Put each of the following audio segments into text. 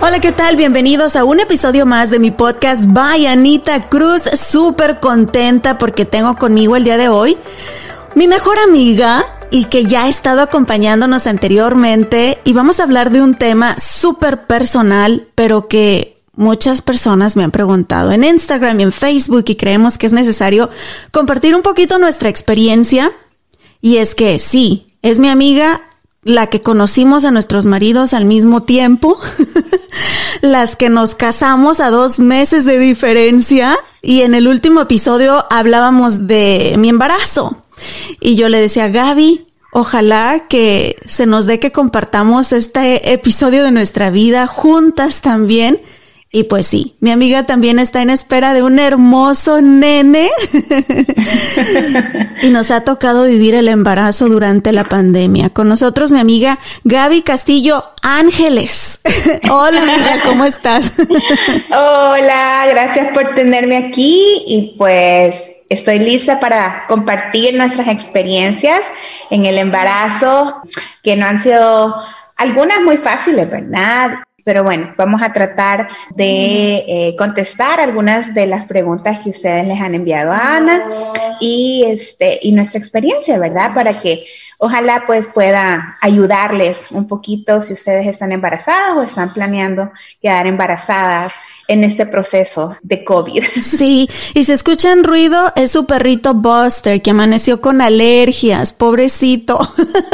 Hola, ¿qué tal? Bienvenidos a un episodio más de mi podcast By Anita Cruz. Súper contenta porque tengo conmigo el día de hoy mi mejor amiga y que ya ha estado acompañándonos anteriormente y vamos a hablar de un tema súper personal, pero que muchas personas me han preguntado en Instagram y en Facebook y creemos que es necesario compartir un poquito nuestra experiencia. Y es que sí, es mi amiga la que conocimos a nuestros maridos al mismo tiempo, las que nos casamos a dos meses de diferencia y en el último episodio hablábamos de mi embarazo. Y yo le decía, Gaby, ojalá que se nos dé que compartamos este episodio de nuestra vida juntas también. Y pues sí, mi amiga también está en espera de un hermoso nene. y nos ha tocado vivir el embarazo durante la pandemia. Con nosotros mi amiga Gaby Castillo Ángeles. Hola amiga, ¿cómo estás? Hola, gracias por tenerme aquí y pues estoy lista para compartir nuestras experiencias en el embarazo, que no han sido algunas muy fáciles, ¿verdad? Pero bueno, vamos a tratar de eh, contestar algunas de las preguntas que ustedes les han enviado a Ana y, este, y nuestra experiencia, ¿verdad? Para que ojalá pues pueda ayudarles un poquito si ustedes están embarazadas o están planeando quedar embarazadas en este proceso de COVID. Sí, y si escuchan ruido, es su perrito Buster que amaneció con alergias, pobrecito.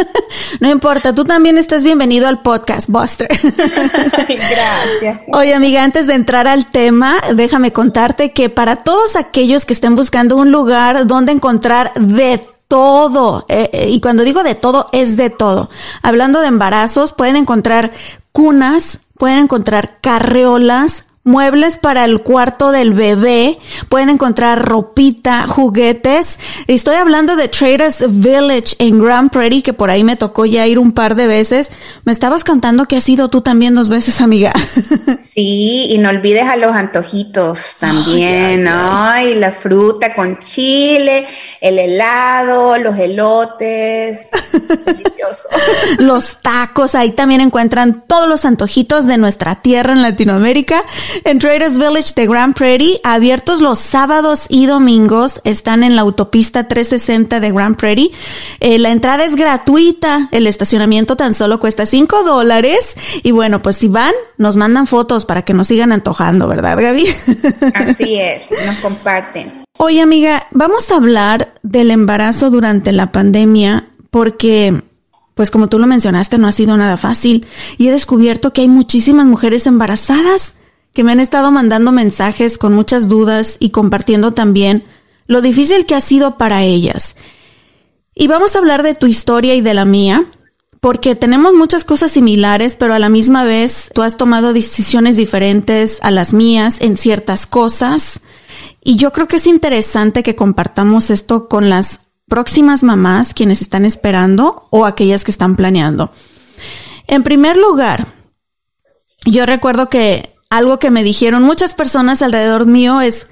no importa, tú también estás bienvenido al podcast, Buster. Gracias. Oye, amiga, antes de entrar al tema, déjame contarte que para todos aquellos que estén buscando un lugar donde encontrar de todo, eh, eh, y cuando digo de todo, es de todo. Hablando de embarazos, pueden encontrar cunas, pueden encontrar carreolas, muebles para el cuarto del bebé, pueden encontrar ropita, juguetes. Estoy hablando de Traders Village en Grand Prairie, que por ahí me tocó ya ir un par de veces. Me estabas contando que has ido tú también dos veces, amiga. Sí, y no olvides a los antojitos también, ¿no? Y la fruta con chile, el helado, los elotes. Delicioso. los tacos, ahí también encuentran todos los antojitos de nuestra tierra en Latinoamérica. En Traders Village de Grand Prairie, abiertos los sábados y domingos, están en la autopista 360 de Grand Prairie. Eh, la entrada es gratuita, el estacionamiento tan solo cuesta 5 dólares. Y bueno, pues si van, nos mandan fotos para que nos sigan antojando, ¿verdad, Gaby? Así es, nos comparten. Oye, amiga, vamos a hablar del embarazo durante la pandemia porque pues como tú lo mencionaste, no ha sido nada fácil y he descubierto que hay muchísimas mujeres embarazadas que me han estado mandando mensajes con muchas dudas y compartiendo también lo difícil que ha sido para ellas. Y vamos a hablar de tu historia y de la mía, porque tenemos muchas cosas similares, pero a la misma vez tú has tomado decisiones diferentes a las mías en ciertas cosas. Y yo creo que es interesante que compartamos esto con las próximas mamás, quienes están esperando o aquellas que están planeando. En primer lugar, yo recuerdo que algo que me dijeron muchas personas alrededor mío es,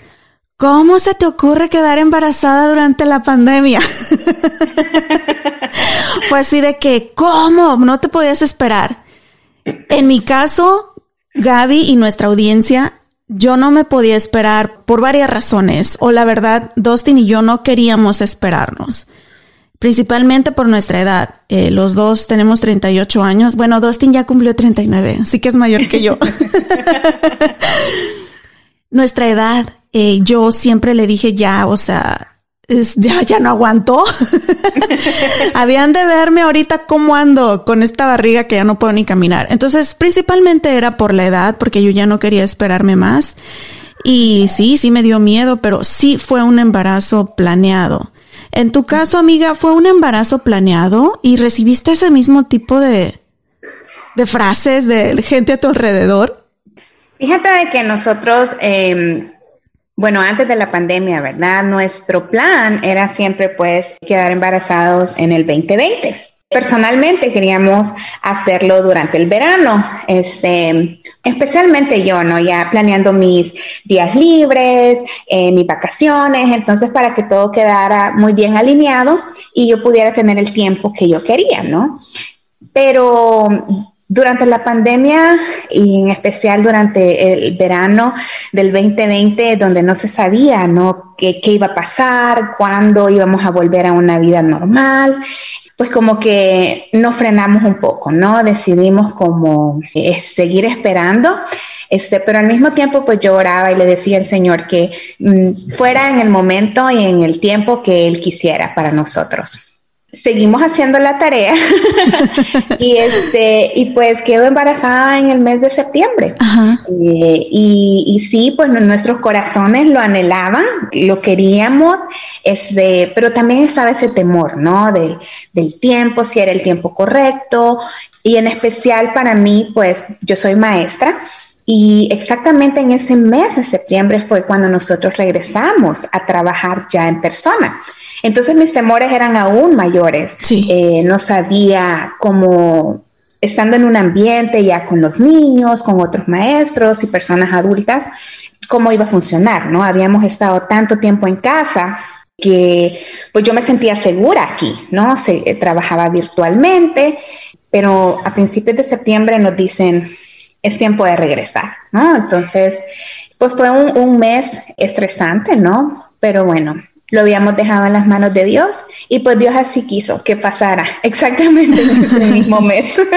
¿cómo se te ocurre quedar embarazada durante la pandemia? Fue así de que, ¿cómo? No te podías esperar. En mi caso, Gaby y nuestra audiencia, yo no me podía esperar por varias razones, o la verdad, Dustin y yo no queríamos esperarnos principalmente por nuestra edad. Eh, los dos tenemos 38 años. Bueno, Dustin ya cumplió 39, así que es mayor que yo. nuestra edad, eh, yo siempre le dije ya, o sea, ya, ya no aguanto. Habían de verme ahorita cómo ando con esta barriga que ya no puedo ni caminar. Entonces, principalmente era por la edad, porque yo ya no quería esperarme más. Y sí, sí me dio miedo, pero sí fue un embarazo planeado. En tu caso, amiga, ¿fue un embarazo planeado y recibiste ese mismo tipo de, de frases de gente a tu alrededor? Fíjate de que nosotros, em, bueno, antes de la pandemia, ¿verdad? Nuestro plan era siempre pues quedar embarazados en el 2020. Personalmente queríamos hacerlo durante el verano, este, especialmente yo, ¿no? Ya planeando mis días libres, eh, mis vacaciones, entonces para que todo quedara muy bien alineado y yo pudiera tener el tiempo que yo quería, ¿no? Pero durante la pandemia y en especial durante el verano del 2020, donde no se sabía, ¿no? ¿Qué, iba a pasar? ¿Cuándo íbamos a volver a una vida normal? pues como que nos frenamos un poco, ¿no? Decidimos como eh, seguir esperando. Este, pero al mismo tiempo, pues yo oraba y le decía al Señor que mm, fuera en el momento y en el tiempo que Él quisiera para nosotros seguimos haciendo la tarea. Y este y pues quedo embarazada en el mes de septiembre. Eh, y, y, sí pues nuestros corazones lo anhelaban lo queríamos este pero también estaba ese temor no de del tiempo si era el tiempo correcto. Y en especial para mí pues yo soy maestra y exactamente en ese mes de septiembre fue cuando nosotros regresamos a trabajar ya en persona. Entonces mis temores eran aún mayores. Eh, no sabía cómo, estando en un ambiente ya con los niños, con otros maestros y personas adultas, cómo iba a funcionar, ¿no? Habíamos estado tanto tiempo en casa que pues yo me sentía segura aquí, ¿no? Se, eh, trabajaba virtualmente, pero a principios de septiembre nos dicen, es tiempo de regresar, ¿no? Entonces, pues fue un, un mes estresante, ¿no? Pero bueno, lo habíamos dejado en las manos de Dios y pues Dios así quiso que pasara exactamente en ese mismo mes.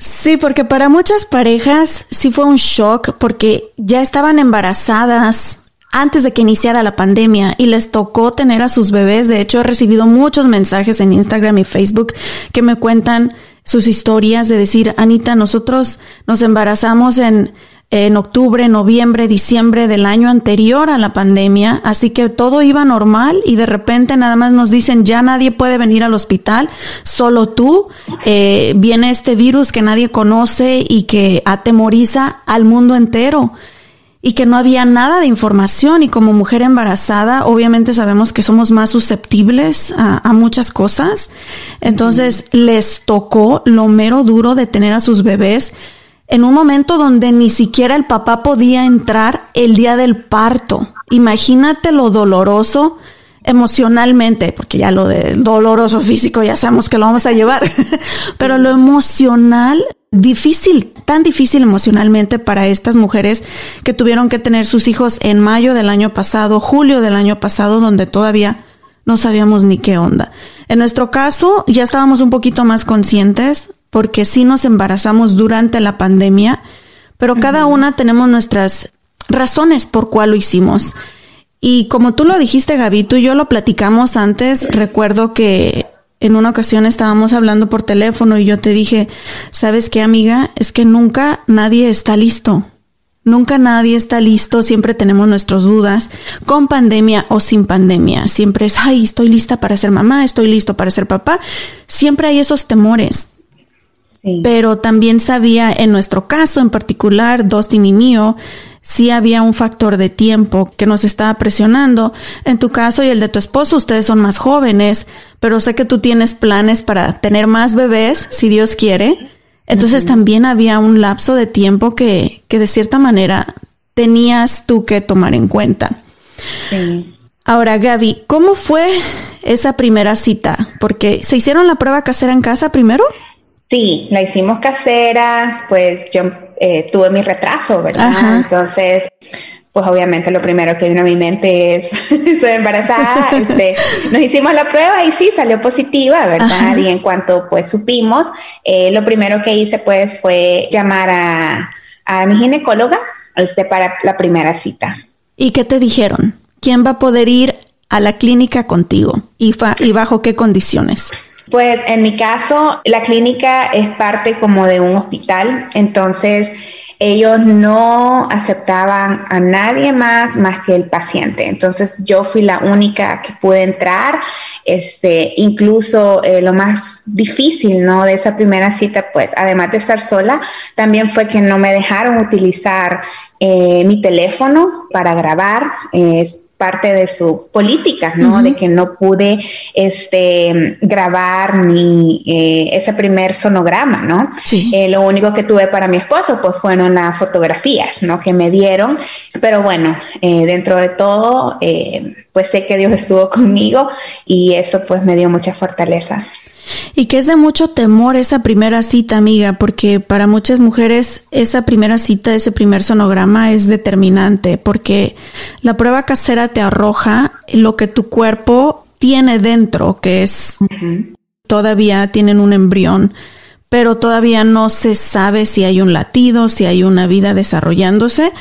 Sí, porque para muchas parejas sí fue un shock porque ya estaban embarazadas antes de que iniciara la pandemia y les tocó tener a sus bebés. De hecho, he recibido muchos mensajes en Instagram y Facebook que me cuentan sus historias de decir, Anita, nosotros nos embarazamos en en octubre, noviembre, diciembre del año anterior a la pandemia, así que todo iba normal y de repente nada más nos dicen ya nadie puede venir al hospital, solo tú, eh, viene este virus que nadie conoce y que atemoriza al mundo entero y que no había nada de información y como mujer embarazada obviamente sabemos que somos más susceptibles a, a, muchas cosas. Entonces les tocó lo mero duro de tener a sus bebés en un momento donde ni siquiera el papá podía entrar el día del parto. Imagínate lo doloroso emocionalmente, porque ya lo del doloroso físico ya sabemos que lo vamos a llevar, pero lo emocional, difícil, tan difícil emocionalmente para estas mujeres que tuvieron que tener sus hijos en mayo del año pasado, julio del año pasado, donde todavía no sabíamos ni qué onda. En nuestro caso, ya estábamos un poquito más conscientes, porque sí nos embarazamos durante la pandemia, pero cada una tenemos nuestras razones por cuál lo hicimos. Y como tú lo dijiste, Gaby, tú y yo lo platicamos antes. Recuerdo que en una ocasión estábamos hablando por teléfono y yo te dije, ¿sabes qué, amiga? Es que nunca nadie está listo. Nunca nadie está listo, siempre tenemos nuestras dudas, con pandemia o sin pandemia. Siempre es, ay, estoy lista para ser mamá, estoy listo para ser papá. Siempre hay esos temores. Pero también sabía, en nuestro caso en particular, Dustin y mío, sí había un factor de tiempo que nos estaba presionando. En tu caso y el de tu esposo, ustedes son más jóvenes, pero sé que tú tienes planes para tener más bebés, si Dios quiere. Entonces también había un lapso de tiempo que, que de cierta manera tenías tú que tomar en cuenta. Sí. Ahora, Gaby, ¿cómo fue esa primera cita? Porque se hicieron la prueba casera en casa primero. Sí, la hicimos casera, pues yo eh, tuve mi retraso, ¿verdad? Entonces, pues obviamente lo primero que vino a mi mente es, soy embarazada, este, nos hicimos la prueba y sí, salió positiva, ¿verdad? Y en cuanto pues supimos, eh, lo primero que hice pues fue llamar a, a mi ginecóloga este, para la primera cita. ¿Y qué te dijeron? ¿quién va a poder ir a la clínica contigo y, y bajo qué condiciones? Pues en mi caso, la clínica es parte como de un hospital, entonces ellos no aceptaban a nadie más más que el paciente. Entonces yo fui la única que pude entrar. Este, incluso eh, lo más difícil, ¿no? De esa primera cita, pues, además de estar sola, también fue que no me dejaron utilizar eh, mi teléfono para grabar. Eh, parte de su política, ¿no? De que no pude este, grabar ni eh, ese primer sonograma, ¿no? Sí. Eh, lo único que tuve para mi esposo, pues fueron las fotografías, ¿no? Que me dieron. Pero bueno, eh, dentro de todo, pues sé que Dios estuvo conmigo y eso pues me dio mucha fortaleza. Y que es de mucho temor esa primera cita, amiga, porque para muchas mujeres esa primera cita, ese primer sonograma es determinante, porque la prueba casera te arroja lo que tu cuerpo tiene dentro, que es todavía tienen un embrión pero todavía no se sabe si hay un latido, si hay una vida desarrollándose.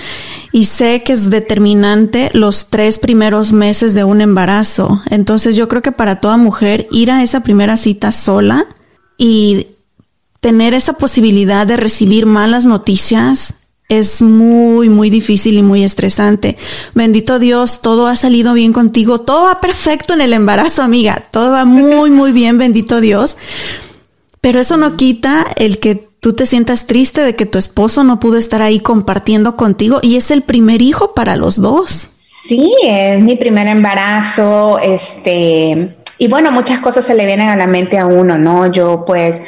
Y sé que es determinante los tres primeros meses de un embarazo. Entonces yo creo que para toda mujer ir a esa primera cita sola y tener esa posibilidad de recibir malas noticias es muy, muy difícil y muy estresante. Bendito Dios, todo ha salido bien contigo, todo va perfecto en el embarazo, amiga, todo va muy, muy bien, bendito Dios. Pero eso no quita el que tú te sientas triste de que tu esposo no pudo estar ahí compartiendo contigo y es el primer hijo para los dos. Sí, es mi primer embarazo, este, y bueno, muchas cosas se le vienen a la mente a uno, ¿no? Yo pues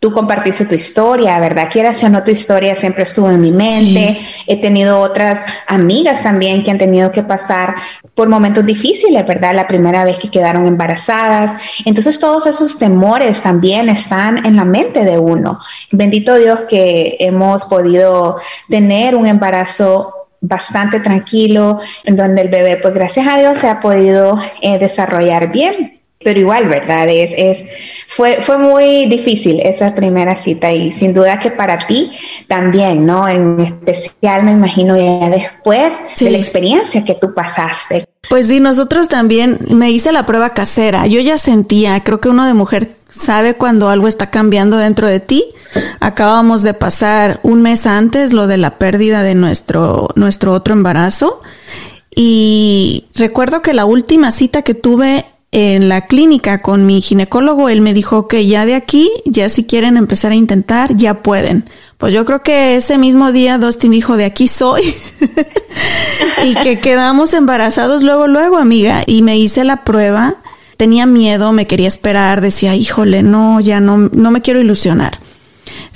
tú compartiste tu historia, ¿verdad? Quieras o no, tu historia siempre estuvo en mi mente. He tenido otras amigas también que han tenido que pasar por momentos difíciles, ¿verdad? La primera vez que quedaron embarazadas. Entonces todos esos temores también están en la mente de uno. Bendito Dios que hemos podido tener un embarazo bastante tranquilo, en donde el bebé, pues gracias a Dios, se ha podido eh, desarrollar bien pero igual, ¿verdad? Es, es, fue, fue muy difícil esa primera cita y sin duda que para ti también, ¿no? En especial, me imagino, ya después de la experiencia que tú pasaste. Pues sí, nosotros también, me hice la prueba casera, yo ya sentía, creo que uno de mujer sabe cuando algo está cambiando dentro de ti. Acabamos de pasar un mes antes lo de la pérdida de nuestro, nuestro otro embarazo. Y recuerdo que la última cita que tuve en la clínica con mi ginecólogo, él me dijo que ya de aquí, ya si quieren empezar a intentar, ya pueden. Pues yo creo que ese mismo día Dustin dijo, de aquí soy. y que quedamos embarazados luego, luego, amiga. Y me hice la prueba. Tenía miedo, me quería esperar, decía, híjole, no, ya no, no me quiero ilusionar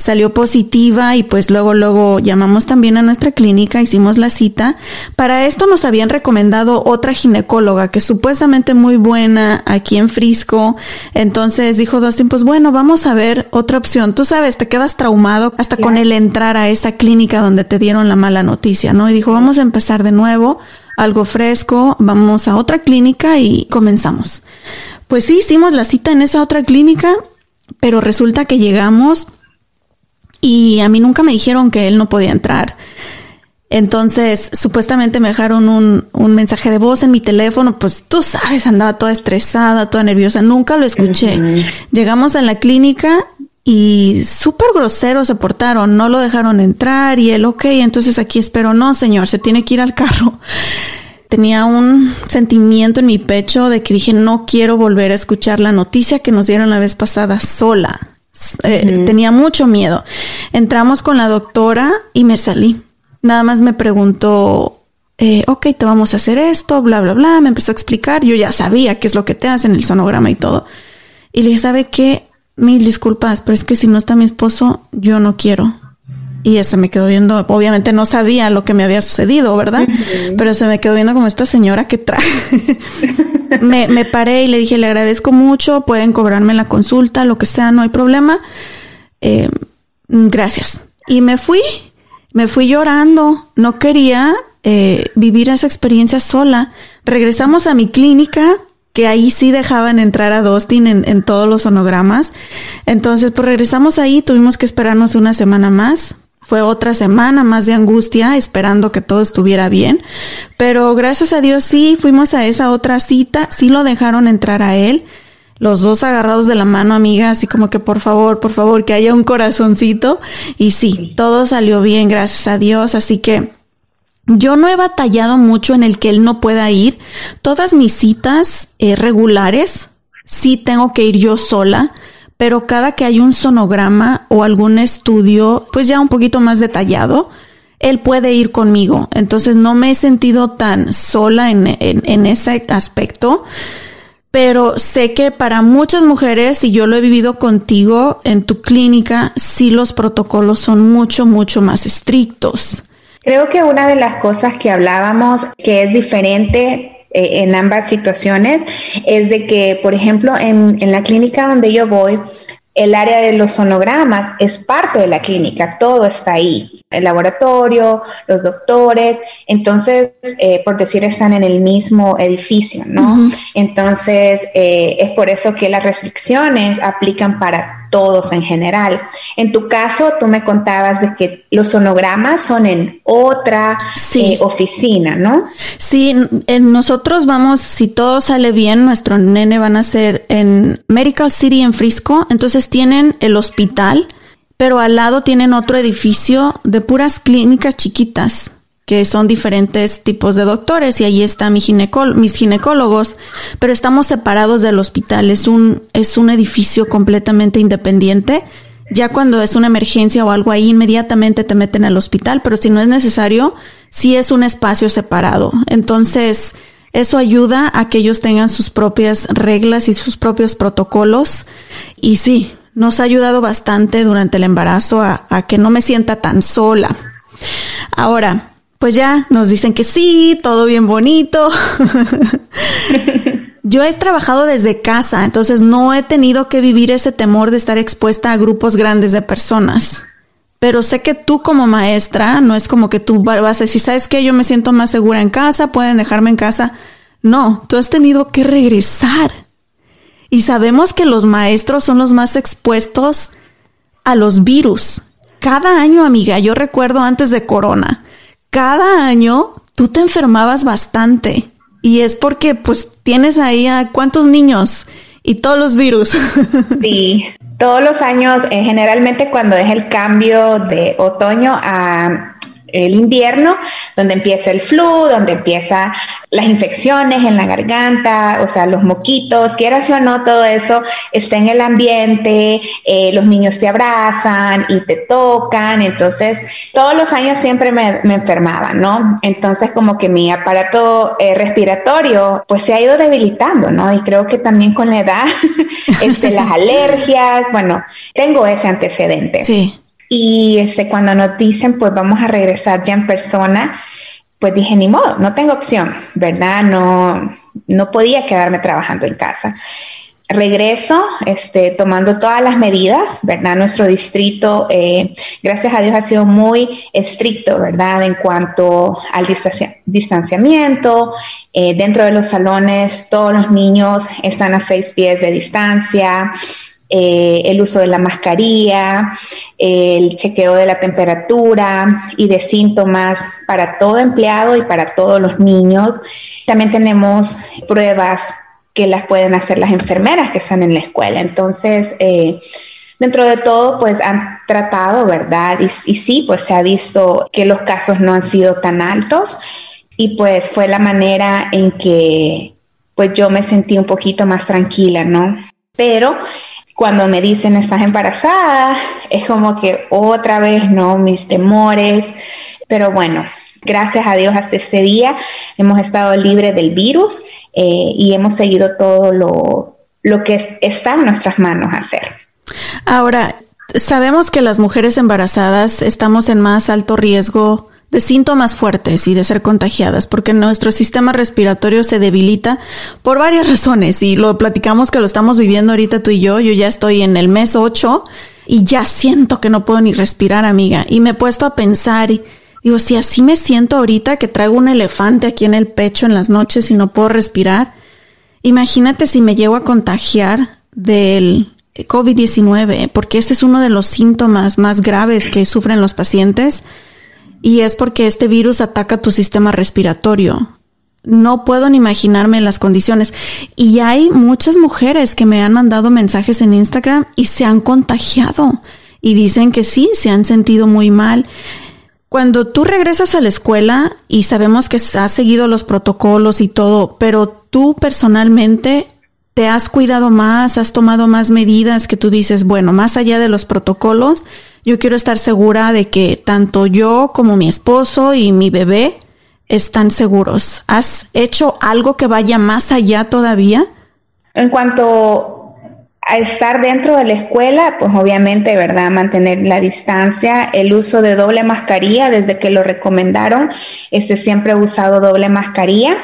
salió positiva y pues luego, luego llamamos también a nuestra clínica, hicimos la cita. Para esto nos habían recomendado otra ginecóloga que supuestamente muy buena aquí en Frisco. Entonces dijo Dustin, pues bueno, vamos a ver otra opción. Tú sabes, te quedas traumado hasta con el entrar a esta clínica donde te dieron la mala noticia, ¿no? Y dijo, vamos a empezar de nuevo, algo fresco, vamos a otra clínica y comenzamos. Pues sí, hicimos la cita en esa otra clínica, pero resulta que llegamos y a mí nunca me dijeron que él no podía entrar. Entonces, supuestamente me dejaron un, un, mensaje de voz en mi teléfono, pues tú sabes, andaba toda estresada, toda nerviosa, nunca lo escuché. Llegamos a la clínica y súper groseros se portaron, no lo dejaron entrar y él, ok, entonces aquí espero, no señor, se tiene que ir al carro. Tenía un sentimiento en mi pecho de que dije, no quiero volver a escuchar la noticia que nos dieron la vez pasada sola. Eh, tenía mucho miedo. Entramos con la doctora y me salí. nada más me preguntó, eh, ok, te vamos a hacer esto, bla, bla, bla. Me empezó a explicar. Yo ya sabía qué es lo que te hacen, el sonograma y todo. Y le dije, ¿sabe qué? Mil disculpas, pero es que si no está mi esposo, yo no quiero. Y ese me quedó viendo, obviamente no sabía lo que me había sucedido, ¿verdad? Pero se me quedó viendo como esta señora que trae. me, me paré y le dije, le agradezco mucho, pueden cobrarme la consulta, lo que sea, no hay problema. Eh, gracias. Y me fui, me fui llorando, no quería eh, vivir esa experiencia sola. Regresamos a mi clínica, que ahí sí dejaban entrar a Dustin en, en, todos los sonogramas. Entonces, pues regresamos ahí, tuvimos que esperarnos una semana más. Fue otra semana más de angustia, esperando que todo estuviera bien. Pero gracias a Dios sí, fuimos a esa otra cita, sí lo dejaron entrar a él. Los dos agarrados de la mano, amiga, así como que por favor, por favor, que haya un corazoncito. Y sí, todo salió bien, gracias a Dios. Así que yo no he batallado mucho en el que él no pueda ir. Todas mis citas eh, regulares, sí tengo que ir yo sola, pero cada que hay un sonograma o algún estudio, pues ya un poquito más detallado, él puede ir conmigo. Entonces no me he sentido tan sola en, en, ese aspecto. Pero sé que para muchas mujeres, y yo lo he vivido contigo en tu clínica, sí los protocolos son mucho, mucho más estrictos. Creo que una de las cosas que hablábamos que es diferente eh, en ambas situaciones es de que, por ejemplo, en, en la clínica donde yo voy, el área de los sonogramas es parte de la clínica, todo está ahí, el laboratorio, los doctores, entonces, eh, por decir, están en el mismo edificio, ¿no? Uh -huh. Entonces, eh, es por eso que las restricciones aplican para todos en general. En tu caso, tú me contabas de que los sonogramas son en otra sí. eh, oficina, ¿no? Sí, en nosotros vamos, si todo sale bien, nuestro nene van a ser en Medical City en Frisco, entonces tienen el hospital, pero al lado tienen otro edificio de puras clínicas chiquitas que son diferentes tipos de doctores y ahí está mi mis ginecólogos, pero estamos separados del hospital, es un, es un edificio completamente independiente. Ya cuando es una emergencia o algo ahí, inmediatamente te meten al hospital, pero si no es necesario, sí es un espacio separado. Entonces, eso ayuda a que ellos tengan sus propias reglas y sus propios protocolos. Y sí, nos ha ayudado bastante durante el embarazo a, a que no me sienta tan sola. Ahora, pues ya nos dicen que sí, todo bien bonito. Yo he trabajado desde casa, entonces no he tenido que vivir ese temor de estar expuesta a grupos grandes de personas. Pero sé que tú como maestra, no es como que tú vas a decir, ¿sabes qué? Yo me siento más segura en casa, pueden dejarme en casa. No, tú has tenido que regresar. Y sabemos que los maestros son los más expuestos a los virus. Cada año, amiga, yo recuerdo antes de Corona, cada año tú te enfermabas bastante y es porque pues tienes ahí a cuántos niños y todos los virus. Sí, todos los años, eh, generalmente cuando es el cambio de otoño a el invierno, donde empieza el flu, donde empieza las infecciones en la garganta, o sea, los moquitos, quieras o no, todo eso está en el ambiente, eh, los niños te abrazan y te tocan, entonces todos los años siempre me, me enfermaba, ¿no? Entonces como que mi aparato eh, respiratorio pues se ha ido debilitando, ¿no? Y creo que también con la edad, este, las alergias, bueno, tengo ese antecedente. Sí. Y este, cuando nos dicen, pues vamos a regresar ya en persona, pues dije, ni modo, no tengo opción, ¿verdad? No, no podía quedarme trabajando en casa. Regreso, este, tomando todas las medidas, ¿verdad? Nuestro distrito, eh, gracias a Dios, ha sido muy estricto, ¿verdad? En cuanto al distanciamiento. Eh, dentro de los salones, todos los niños están a seis pies de distancia eh, el uso de la mascarilla, el chequeo de la temperatura y de síntomas para todo empleado y para todos los niños. También tenemos pruebas que las pueden hacer las enfermeras que están en la escuela. Entonces, eh, dentro de todo, pues han tratado, ¿verdad? Y, y sí, pues se ha visto que los casos no han sido tan altos y pues fue la manera en que pues yo me sentí un poquito más tranquila, ¿no? Pero cuando me dicen estás embarazada, es como que otra vez, ¿no? Mis temores, Pero bueno, gracias a Dios hasta este día hemos estado libres del virus eh, y hemos seguido todo lo, lo que está en nuestras manos hacer. Ahora, sabemos que las mujeres embarazadas estamos en más alto riesgo de síntomas fuertes y de ser contagiadas, porque nuestro sistema respiratorio se debilita por varias razones y lo platicamos que lo estamos viviendo ahorita tú y yo. Yo ya estoy en el mes 8 y ya siento que no puedo ni respirar, amiga. Y me he puesto a pensar y digo, si así me siento ahorita que traigo un elefante aquí en el pecho en las noches y no puedo respirar, imagínate si me llego a contagiar del COVID-19, porque ese es uno de los síntomas más graves que sufren los pacientes y es porque este virus ataca tu sistema respiratorio. No puedo ni imaginarme las condiciones. Y hay muchas mujeres que me han mandado mensajes en Instagram y se han contagiado. Y dicen que sí, se han sentido muy mal. Cuando tú regresas a la escuela y sabemos que has seguido los protocolos y todo, pero tú personalmente te has cuidado más, has tomado más medidas que tú dices, bueno, más allá de los protocolos, yo quiero estar segura de que tanto yo como mi esposo y mi bebé están seguros. ¿Has hecho algo que vaya más allá todavía? En cuanto a estar dentro de la escuela, pues obviamente, ¿verdad? Mantener la distancia, el uso de doble mascarilla, desde que lo recomendaron, este siempre he usado doble mascarilla.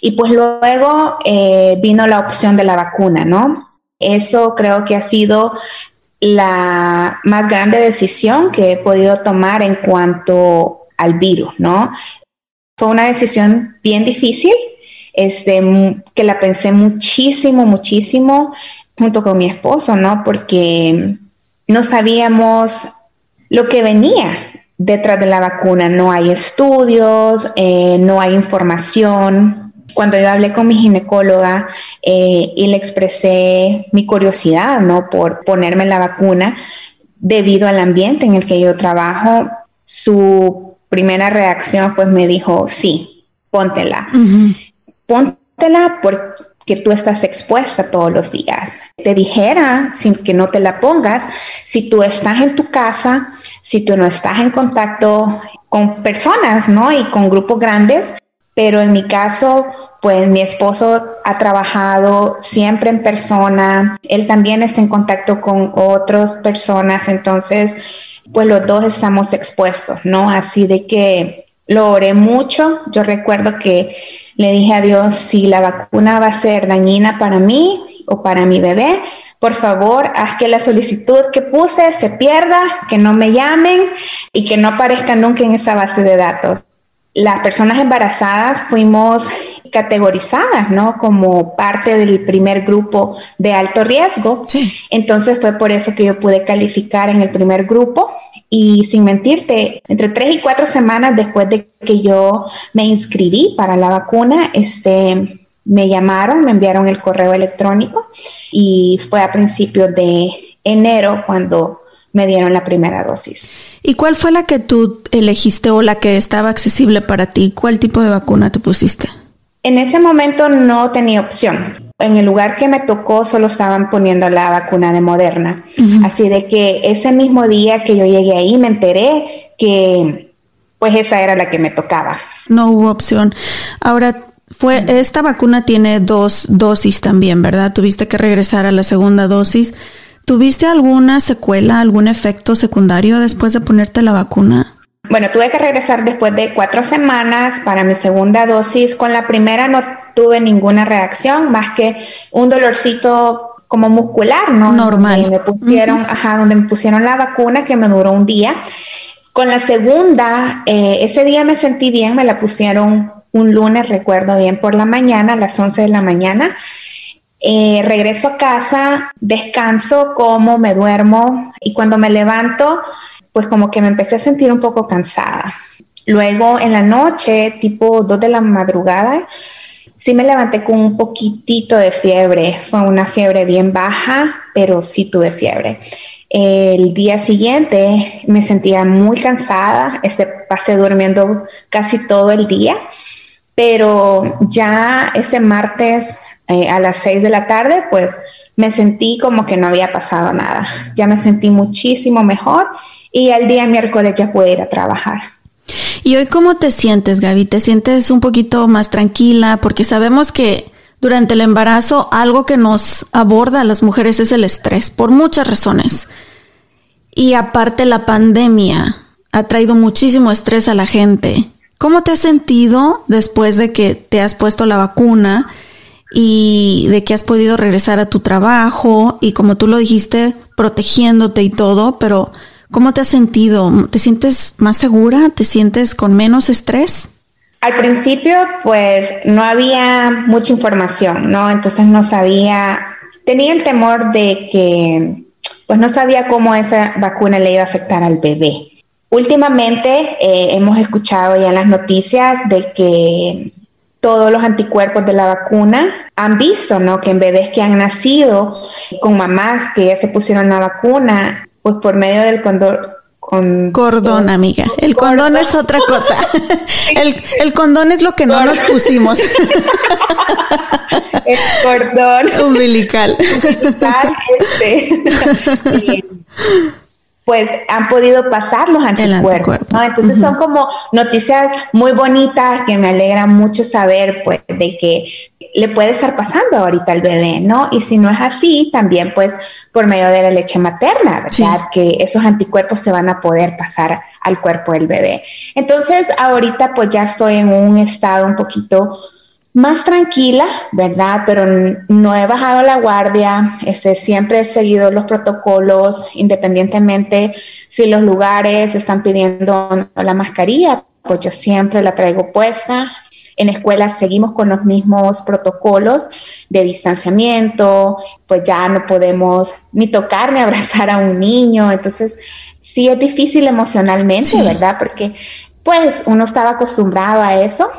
Y pues luego eh, vino la opción de la vacuna, ¿no? Eso creo que ha sido la más grande decisión que he podido tomar en cuanto al virus, ¿no? Fue una decisión bien difícil, este, que la pensé muchísimo, muchísimo junto con mi esposo, ¿no? Porque no sabíamos lo que venía detrás de la vacuna. No hay estudios, eh, no hay información, cuando yo hablé con mi ginecóloga eh, y le expresé mi curiosidad, ¿no? Por ponerme la vacuna debido al ambiente en el que yo trabajo, su primera reacción pues me dijo, sí, póntela. Póntela porque tú estás expuesta todos los días. Te dijera, sin que no te la pongas, si tú estás en tu casa, si tú no estás en contacto con personas, ¿no? Y con grupos grandes, pero en mi caso, pues mi esposo ha trabajado siempre en persona, él también está en contacto con otras personas, entonces, pues los dos estamos expuestos, ¿no? Así de que lo oré mucho, yo recuerdo que le dije a Dios, si la vacuna va a ser dañina para mí o para mi bebé, por favor, haz que la solicitud que puse se pierda, que no me llamen y que no aparezca nunca en esa base de datos las personas embarazadas fuimos categorizadas, ¿no? Como parte del primer grupo de alto riesgo. Sí. Entonces fue por eso que yo pude calificar en el primer grupo y sin mentirte, entre tres y cuatro semanas después de que yo me inscribí para la vacuna, este, me llamaron, me enviaron el correo electrónico y fue a principios de enero cuando me dieron la primera dosis. ¿Y cuál fue la que tú elegiste o la que estaba accesible para ti? ¿Cuál tipo de vacuna te pusiste? En ese momento no tenía opción. En el lugar que me tocó solo estaban poniendo la vacuna de Moderna. Así de que ese mismo día que yo llegué ahí me enteré que pues esa era la que me tocaba. No hubo opción. Ahora, fue esta vacuna tiene dos dosis también, ¿verdad? Tuviste que regresar a la segunda dosis. ¿Tuviste alguna secuela, algún efecto secundario después de ponerte la vacuna? Bueno, tuve que regresar después de cuatro semanas para mi segunda dosis. Con la primera no tuve ninguna reacción, más que un dolorcito como muscular, ¿no? Normal. Donde me pusieron, ajá, donde me pusieron la vacuna que me duró un día. Con la segunda, eh, ese día me sentí bien, me la pusieron un lunes, recuerdo bien, por la mañana, a las 11 de la mañana. Eh, regreso a casa, descanso, como, me duermo y cuando me levanto, pues como que me empecé a sentir un poco cansada. Luego en la noche, tipo 2 de la madrugada, sí me levanté con un poquitito de fiebre. Fue una fiebre bien baja, pero sí tuve fiebre. El día siguiente me sentía muy cansada, este, pasé durmiendo casi todo el día, pero ya ese martes eh, a las 6 de la tarde, pues me sentí como que no había pasado nada. Ya me sentí muchísimo mejor y el día miércoles ya pude ir a trabajar. ¿Y hoy cómo te sientes, Gaby? ¿Te sientes un poquito más tranquila? Porque sabemos que durante el embarazo algo que nos aborda a las mujeres es el estrés, por muchas razones. Y aparte la pandemia ha traído muchísimo estrés a la gente. ¿Cómo te has sentido después de que te has puesto la vacuna y de que has podido regresar a tu trabajo y como tú lo dijiste, protegiéndote y todo, pero ¿cómo te has sentido? ¿Te sientes más segura? ¿Te sientes con menos estrés? Al principio, pues no había mucha información, ¿no? Entonces no sabía, tenía el temor de que, pues no sabía cómo esa vacuna le iba a afectar al bebé. Últimamente eh, hemos escuchado ya en las noticias de que todos los anticuerpos de la vacuna han visto, ¿no? Que en bebés que han nacido con mamás que ya se pusieron la vacuna, pues por medio del condón, con cordón, amiga. El condón es otra cosa. el, condón es lo que no nos pusimos. el cordón umbilical. Este. pues han podido pasar los anticuerpos, ¿no? Entonces son como noticias muy bonitas que me alegra mucho saber, pues, de que le puede estar pasando ahorita al bebé, ¿no? Y si no es así, también, pues, por medio de la leche materna, ¿verdad? Que esos anticuerpos se van a poder pasar al cuerpo del bebé. Entonces, ahorita, pues, ya estoy en un estado un poquito más tranquila, ¿verdad? Pero no he bajado la guardia, este, siempre he seguido los protocolos, independientemente si los lugares están pidiendo la mascarilla, pues yo siempre la traigo puesta. En escuelas seguimos con los mismos protocolos de distanciamiento, pues ya no podemos ni tocar ni abrazar a un niño, entonces sí es difícil emocionalmente, ¿verdad? Porque pues uno estaba acostumbrado a eso,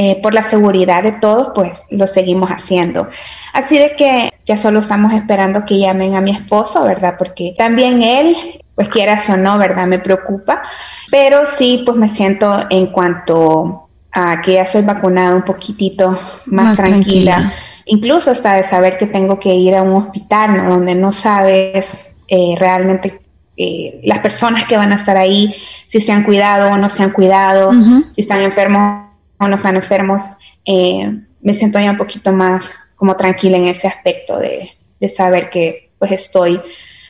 eh, por la seguridad de todos, pues lo seguimos haciendo. Así de que ya solo estamos esperando que llamen a mi esposo, ¿verdad? Porque también él, pues quieras o no, ¿verdad? Me preocupa, pero sí, pues me siento en cuanto a que ya soy vacunada un poquitito más, tranquila. incluso hasta de saber que tengo que ir a un hospital donde no sabes eh, realmente eh, las personas que van a estar ahí, si se han cuidado o no se han cuidado, si están enfermos no están enfermos, eh, me siento ya un poquito más como tranquila en ese aspecto de, de saber que pues estoy,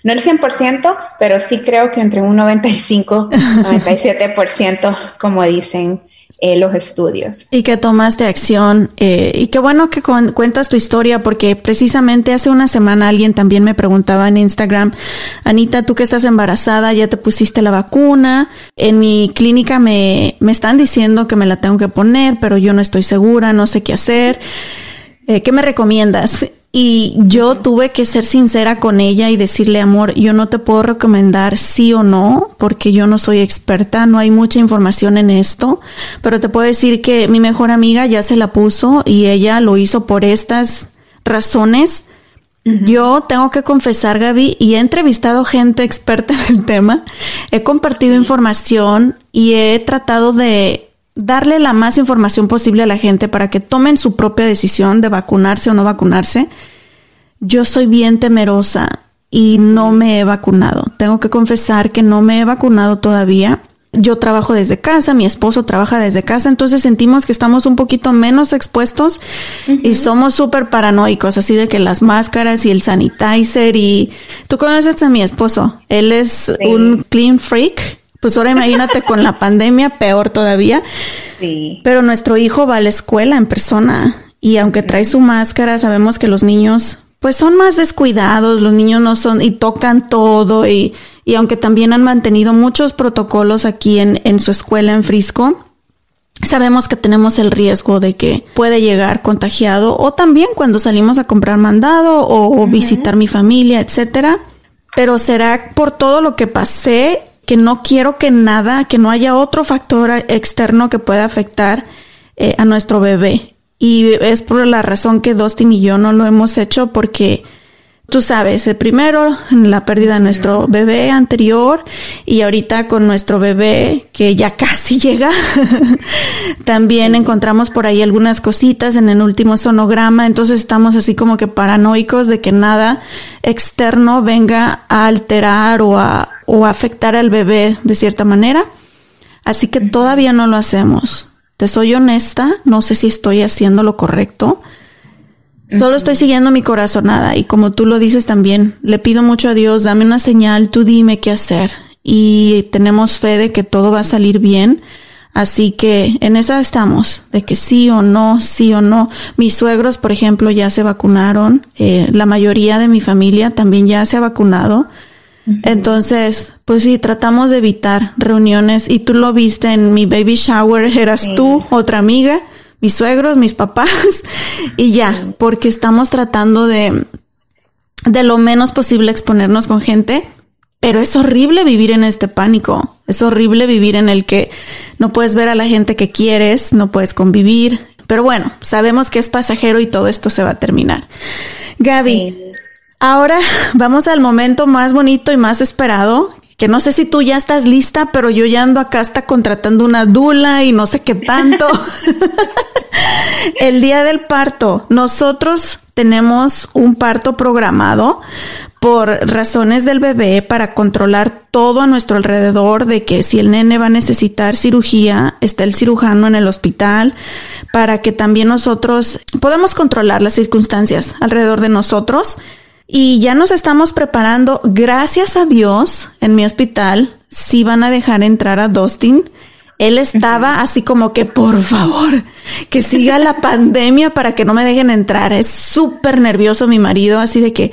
no el 100%, pero sí creo que entre un 95, 97%, como dicen, eh, los estudios. Y que tomaste acción. Eh, y qué bueno que cuentas tu historia, porque precisamente hace una semana alguien también me preguntaba en Instagram, Anita, tú que estás embarazada, ya te pusiste la vacuna. En mi clínica me, me están diciendo que me la tengo que poner, pero yo no estoy segura, no sé qué hacer. Eh, ¿Qué me recomiendas? Y yo tuve que ser sincera con ella y decirle, amor, yo no te puedo recomendar sí o no, porque yo no soy experta, no hay mucha información en esto, pero te puedo decir que mi mejor amiga ya se la puso y ella lo hizo por estas razones. Yo tengo que confesar, Gaby, y he entrevistado gente experta en el tema, he compartido información y he tratado de darle la más información posible a la gente para que tomen su propia decisión de vacunarse o no vacunarse. Yo soy bien temerosa y no me he vacunado. Tengo que confesar que no me he vacunado todavía. Yo trabajo desde casa, mi esposo trabaja desde casa, entonces sentimos que estamos un poquito menos expuestos y somos súper paranoicos, así de que las máscaras y el sanitizer y... Tú conoces a mi esposo, él es un clean freak, pues ahora imagínate con la pandemia, peor todavía. Sí. Pero nuestro hijo va a la escuela en persona y aunque trae su máscara, sabemos que los niños pues son más descuidados, los niños no son y tocan todo y, y aunque también han mantenido muchos protocolos aquí en, en su escuela en Frisco, sabemos que tenemos el riesgo de que puede llegar contagiado o también cuando salimos a comprar mandado o, o visitar mi familia, etcétera. Pero será por todo lo que pasé que no quiero que nada, que no haya otro factor externo que pueda afectar eh, a nuestro bebé. Y es por la razón que Dustin y yo no lo hemos hecho porque tú sabes, el primero, la pérdida de nuestro bebé anterior y ahorita con nuestro bebé que ya casi llega, también encontramos por ahí algunas cositas en el último sonograma, entonces estamos así como que paranoicos de que nada externo venga a alterar o a o afectar al bebé de cierta manera. Así que todavía no lo hacemos. Te soy honesta, no sé si estoy haciendo lo correcto. Solo estoy siguiendo mi corazonada y como tú lo dices también, le pido mucho a Dios, dame una señal, tú dime qué hacer. Y tenemos fe de que todo va a salir bien. Así que en esa estamos, de que sí o no, sí o no. Mis suegros, por ejemplo, ya se vacunaron. Eh, la mayoría de mi familia también ya se ha vacunado. Entonces, pues sí, tratamos de evitar reuniones. Y tú lo viste en mi baby shower, eras tú, otra amiga, mis suegros, mis papás, y ya, porque estamos tratando de, de lo menos posible exponernos con gente. Pero es horrible vivir en este pánico. Es horrible vivir en el que no puedes ver a la gente que quieres, no puedes convivir. Pero bueno, sabemos que es pasajero y todo esto se va a terminar. Gaby, ahora vamos al momento más bonito y más esperado, que no sé si tú ya estás lista, pero yo ya ando acá hasta contratando una dula y no sé qué tanto. El día del parto, nosotros tenemos un parto programado por razones del bebé para controlar todo a nuestro alrededor de que si el nene va a necesitar cirugía, está el cirujano en el hospital, para que también nosotros podamos controlar las circunstancias alrededor de nosotros. Y ya nos estamos preparando, gracias a Dios, en mi hospital, si van a dejar entrar a Dustin. Él estaba así como que, por favor, que siga la pandemia para que no me dejen entrar. Es súper nervioso mi marido, así de que,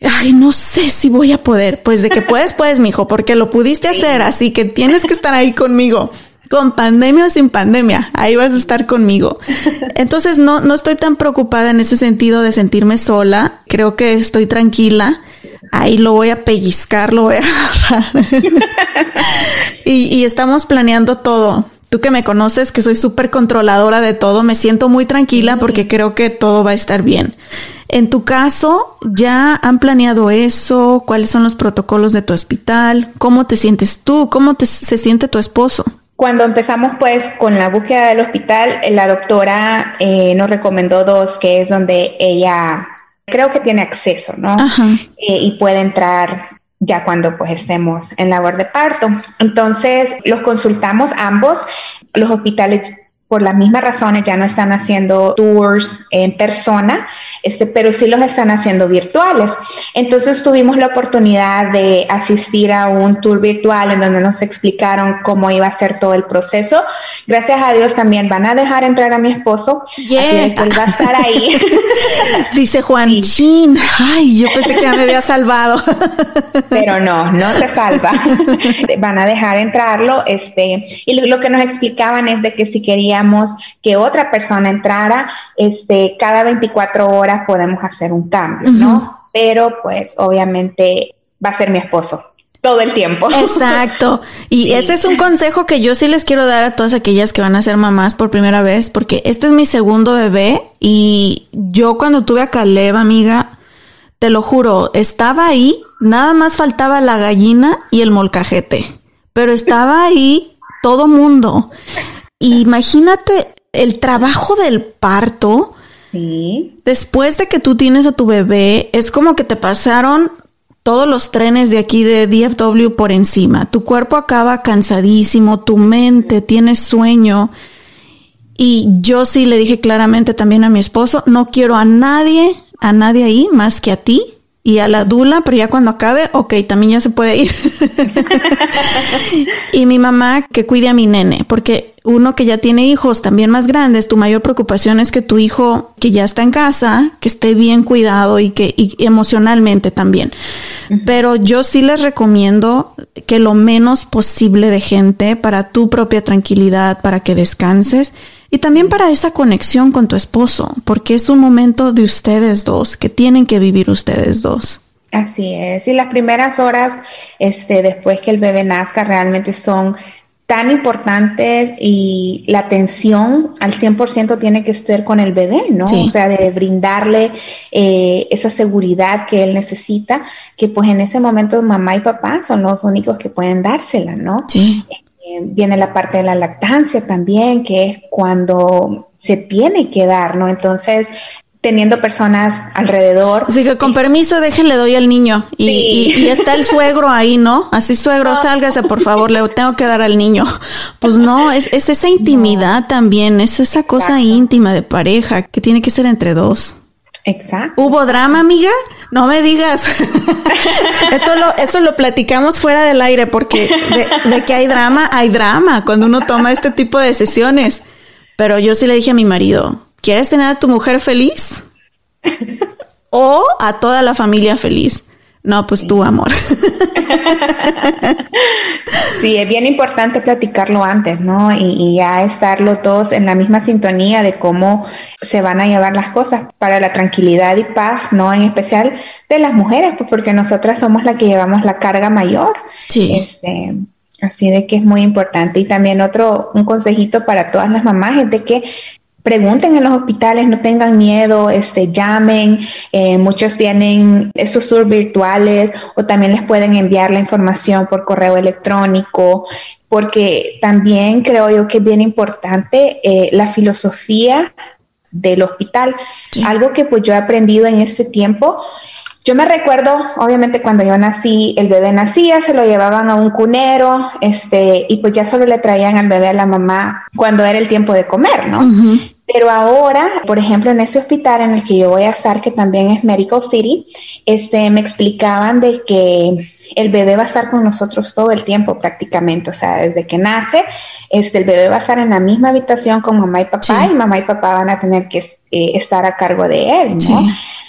ay, no sé si voy a poder. Pues de que puedes, puedes, mijo, porque lo pudiste hacer, así que tienes que estar ahí conmigo. Con pandemia o sin pandemia, ahí vas a estar conmigo. Entonces no, no estoy tan preocupada en ese sentido de sentirme sola. Creo que estoy tranquila. Ahí lo voy a pellizcar, lo voy a agarrar. y, y estamos planeando todo. Tú que me conoces, que soy súper controladora de todo, me siento muy tranquila porque creo que todo va a estar bien. En tu caso, ¿ya han planeado eso? ¿Cuáles son los protocolos de tu hospital? ¿Cómo te sientes tú? ¿Cómo te, se siente tu esposo? Cuando empezamos pues con la búsqueda del hospital, la doctora eh, nos recomendó dos, que es donde ella creo que tiene acceso, ¿no? Eh, y puede entrar ya cuando pues estemos en labor de parto. Entonces los consultamos ambos. Los hospitales por las mismas razones ya no están haciendo tours en persona, este, pero sí los están haciendo virtuales. Entonces tuvimos la oportunidad de asistir a un tour virtual en donde nos explicaron cómo iba a ser todo el proceso. Gracias a Dios también van a dejar entrar a mi esposo, así que él va a estar ahí. Dice Juan Chin, ay, yo pensé que ya me había salvado. pero no, no te salva. van a dejar entrarlo, este, y lo que nos explicaban es de que si quería que otra persona entrara, este, cada 24 horas podemos hacer un cambio, ¿no? Pero pues obviamente va a ser mi esposo todo el tiempo. Exacto. Y ese es un consejo que yo sí les quiero dar a todas aquellas que van a ser mamás por primera vez, porque este es mi segundo bebé y yo cuando tuve a Caleb, amiga, te lo juro, estaba ahí, nada más faltaba la gallina y el molcajete, pero estaba ahí todo mundo. Imagínate el trabajo del parto. Sí. Después de que tú tienes a tu bebé, es como que te pasaron todos los trenes de aquí de DFW por encima. Tu cuerpo acaba cansadísimo, tu mente tiene sueño. Y yo sí le dije claramente también a mi esposo, no quiero a nadie, a nadie ahí más que a ti y a la dula, pero ya cuando acabe, ok, también ya se puede ir. y mi mamá que cuide a mi nene, porque uno que ya tiene hijos también más grandes, tu mayor preocupación es que tu hijo que ya está en casa, que esté bien cuidado y que y emocionalmente también. Pero yo sí les recomiendo que lo menos posible de gente para tu propia tranquilidad, para que descanses y también para esa conexión con tu esposo, porque es un momento de ustedes dos, que tienen que vivir ustedes dos. Así es, y las primeras horas este, después que el bebé nazca realmente son tan importantes y la atención al 100% tiene que estar con el bebé, ¿no? O sea, de brindarle eh, esa seguridad que él necesita, que pues en ese momento mamá y papá son los únicos que pueden dársela, ¿no? Sí. Eh, viene la parte de la lactancia también, que es cuando se tiene que dar, ¿no? Entonces, teniendo personas alrededor. Así que con permiso, déjenle doy al niño. Y, Sí. y- y está el suegro ahí, ¿no? Así, suegro, sálgase, por favor, le tengo que dar al niño. Pues no, es, es esa intimidad también, es esa cosa íntima de pareja que tiene que ser entre dos. Exacto. ¿Hubo drama, amiga? No me digas. eso, lo, eso lo platicamos fuera del aire porque de, de que hay drama, hay drama cuando uno toma este tipo de decisiones. Pero yo sí le dije a mi marido, ¿quieres tener a tu mujer feliz? O a toda la familia feliz. No, pues tú, amor. Sí, es bien importante platicarlo antes, ¿no? Y, y ya estarlo todos en la misma sintonía de cómo se van a llevar las cosas para la tranquilidad y paz, ¿no? En especial de las mujeres, pues porque nosotras somos las que llevamos la carga mayor. Sí. Este, así de que es muy importante. Y también otro, un consejito para todas las mamás es de que pregunten en los hospitales, no tengan miedo, este, llamen, eh, muchos tienen esos tours virtuales o también les pueden enviar la información por correo electrónico, porque también creo yo que es bien importante eh, la filosofía del hospital, Sí. algo que pues yo he aprendido en este tiempo. Yo me recuerdo, obviamente, cuando yo nací, el bebé nacía, se lo llevaban a un cunero, este, y pues ya solo le traían al bebé a la mamá cuando era el tiempo de comer, ¿no? Pero ahora, por ejemplo, en ese hospital en el que yo voy a estar, que también es Medical City, este, me explicaban de que el bebé va a estar con nosotros todo el tiempo prácticamente, o sea, desde que nace, este, el bebé va a estar en la misma habitación con mamá y papá Sí. y mamá y papá van a tener que eh, estar a cargo de él, ¿no? Sí.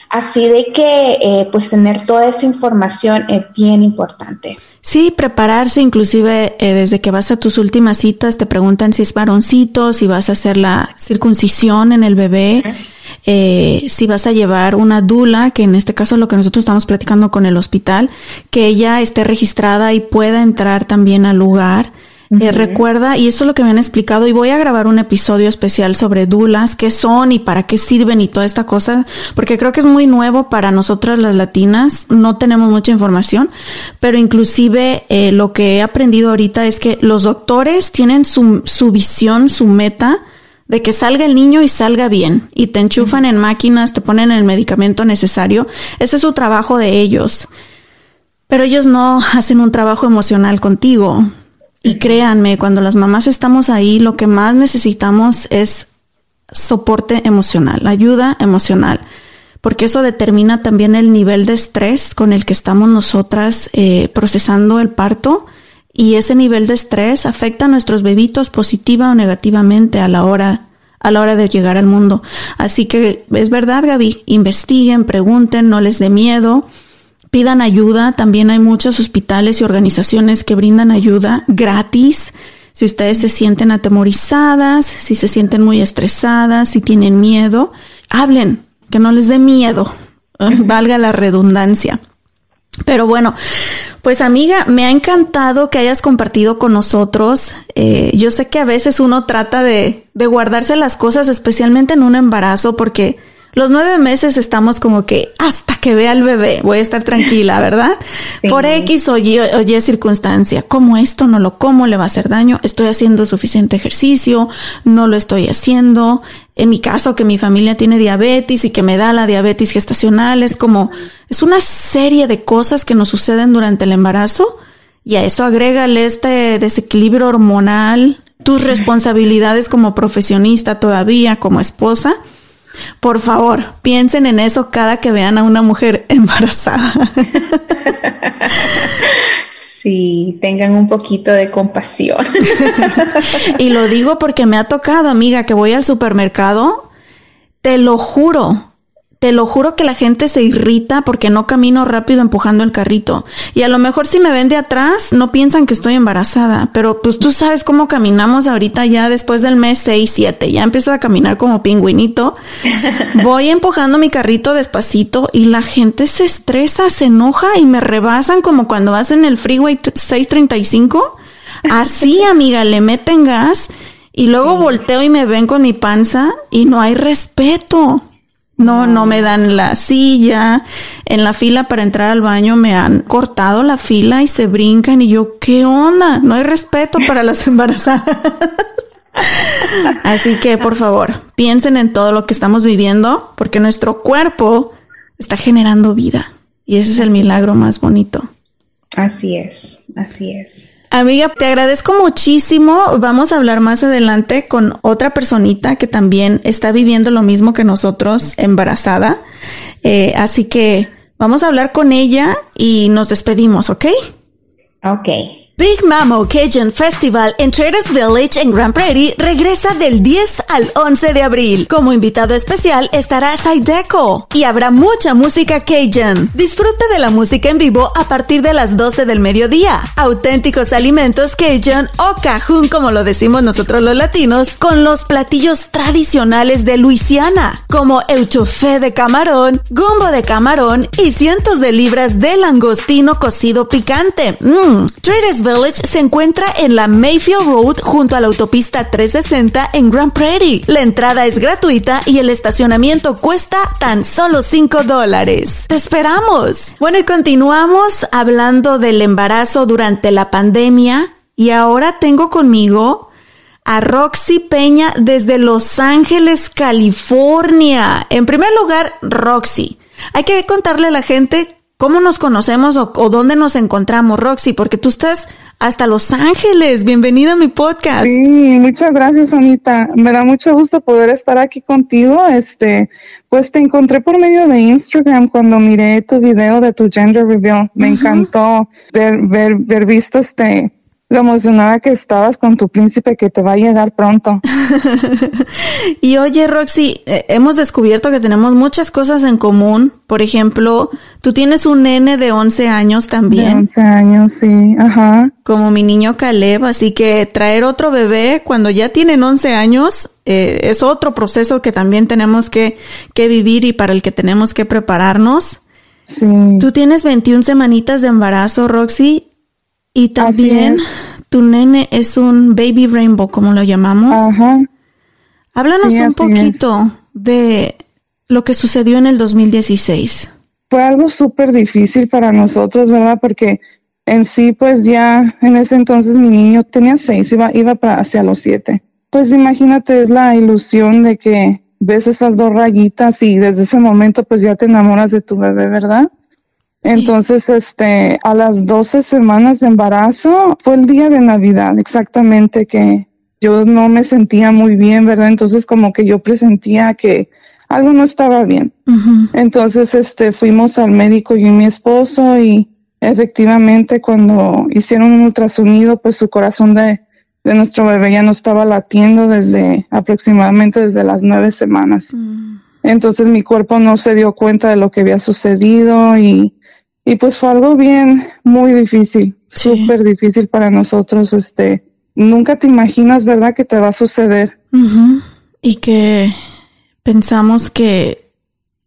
Así de que, eh, pues, tener toda esa información es bien importante. Sí, prepararse, inclusive eh, desde que vas a tus últimas citas, te preguntan si es varoncito, si vas a hacer la circuncisión en el bebé, eh, si vas a llevar una dula, que en este caso lo que nosotros estamos platicando con el hospital, que ella esté registrada y pueda entrar también al lugar. Eh, recuerda, y esto es lo que me han explicado, y voy a grabar un episodio especial sobre dulas, qué son y para qué sirven y toda esta cosa, porque creo que es muy nuevo para nosotras las latinas, no tenemos mucha información, pero inclusive eh, lo que he aprendido ahorita es que los doctores tienen su, su visión, su meta, de que salga el niño y salga bien, y te enchufan en máquinas, te ponen el medicamento necesario, ese es su trabajo de ellos. Pero ellos no hacen un trabajo emocional contigo. Y créanme, cuando las mamás estamos ahí, lo que más necesitamos es soporte emocional, ayuda emocional, porque eso determina también el nivel de estrés con el que estamos nosotras eh, procesando el parto y ese nivel de estrés afecta a nuestros bebitos positiva o negativamente a la hora a la hora de llegar al mundo. Así que es verdad, Gaby, investiguen, pregunten, no les dé miedo pidan ayuda. También hay muchos hospitales y organizaciones que brindan ayuda gratis. Si ustedes se sienten atemorizadas, si se sienten muy estresadas, si tienen miedo, hablen, que no les dé miedo, valga la redundancia. Pero bueno, pues amiga, me ha encantado que hayas compartido con nosotros. Eh, yo sé que a veces uno trata de, de guardarse las cosas, especialmente en un embarazo, porque los nueve meses estamos como que hasta que vea al bebé voy a estar tranquila, ¿verdad? Sí. Por X o Y, o Y circunstancia. Como esto no lo como, le va a hacer daño. Estoy haciendo suficiente ejercicio, no lo estoy haciendo. En mi caso, que mi familia tiene diabetes y que me da la diabetes gestacional, es como, es una serie de cosas que nos suceden durante el embarazo. Y a esto agrégale este desequilibrio hormonal, tus responsabilidades como profesionista todavía, como esposa. Por favor, piensen en eso cada que vean a una mujer embarazada. Sí, tengan un poquito de compasión. y lo digo porque me ha tocado, amiga, que voy al supermercado. Te lo juro. Te lo juro que la gente se irrita porque no camino rápido empujando el carrito. Y a lo mejor si me ven de atrás, no piensan que estoy embarazada. Pero pues tú sabes cómo caminamos ahorita ya después del mes 6, 7. Ya empiezas a caminar como pingüinito. Voy empujando mi carrito despacito y la gente se estresa, se enoja y me rebasan como cuando vas en el freeway 635. Así, amiga, le meten gas y luego volteo y me ven con mi panza y no hay respeto. No, no me dan la silla. En la fila para entrar al baño me han cortado la fila y se brincan y yo, ¿qué onda? No hay respeto para las embarazadas. Así que, por favor, piensen en todo lo que estamos viviendo, porque nuestro cuerpo está generando vida. Y ese es el milagro más bonito. Así es, así es. Amiga, te agradezco muchísimo. Vamos a hablar más adelante con otra personita que también está viviendo lo mismo que nosotros, embarazada. Eh, así que vamos a hablar con ella y nos despedimos, ¿ok? Ok. Big Mamo Cajun Festival en Traders Village en Grand Prairie regresa del 10 al 11 de abril. Como invitado especial estará Sideco y habrá mucha música Cajun. Disfruta de la música en vivo a partir de las 12 del mediodía. Auténticos alimentos Cajun o Cajun como lo decimos nosotros los latinos con los platillos tradicionales de Luisiana como euchofé de camarón, gumbo de camarón y cientos de libras de langostino cocido picante. Mmm, Traders Village se encuentra en la Mayfield Road junto a la autopista 360 en Grand Prairie. La entrada es gratuita y el estacionamiento cuesta tan solo 5 dólares. ¡Te esperamos! Bueno, y continuamos hablando del embarazo durante la pandemia y ahora tengo conmigo a Roxy Peña desde Los Ángeles, California. En primer lugar, Roxy. Hay que contarle a la gente cómo nos conocemos o, o, dónde nos encontramos, Roxy, porque tú estás hasta Los Ángeles. Bienvenida a mi podcast. Sí, muchas gracias, Anita. Me da mucho gusto poder estar aquí contigo. Este, pues te encontré por medio de Instagram cuando miré tu video de tu gender reveal. Me uh -huh. encantó ver, ver, ver visto este, lo emocionada que estabas con tu príncipe que te va a llegar pronto. y oye, Roxy, eh, hemos descubierto que tenemos muchas cosas en común. Por ejemplo, tú tienes un nene de 11 años también. De 11 años, sí, ajá. Como mi niño Caleb, así que traer otro bebé cuando ya tienen 11 años eh, es otro proceso que también tenemos que, que vivir y para el que tenemos que prepararnos. Sí. Tú tienes 21 semanitas de embarazo, Roxy, y también tu nene es un baby rainbow, como lo llamamos. Ajá. Háblanos Sí, un poquito de lo que sucedió en el 2016. Fue algo súper difícil para nosotros, ¿verdad? Porque en sí, pues ya en ese entonces mi niño tenía seis, iba, iba para hacia los siete. Pues imagínate, es la ilusión de que ves esas dos rayitas y desde ese momento pues ya te enamoras de tu bebé, ¿verdad? Entonces, este, a las 12 semanas de embarazo fue el día de Navidad, exactamente, que yo no me sentía muy bien, ¿verdad? Entonces, como que yo presentía que algo no estaba bien. Entonces, este, fuimos al médico yo y mi esposo y efectivamente cuando hicieron un ultrasonido, pues su corazón de, de nuestro bebé ya no estaba latiendo desde aproximadamente desde las nueve semanas. Mm. Entonces mi cuerpo no se dio cuenta de lo que había sucedido y, y pues fue algo bien, muy difícil, Sí. súper difícil para nosotros. Este, nunca te imaginas, ¿verdad?, que te va a suceder. Y que pensamos que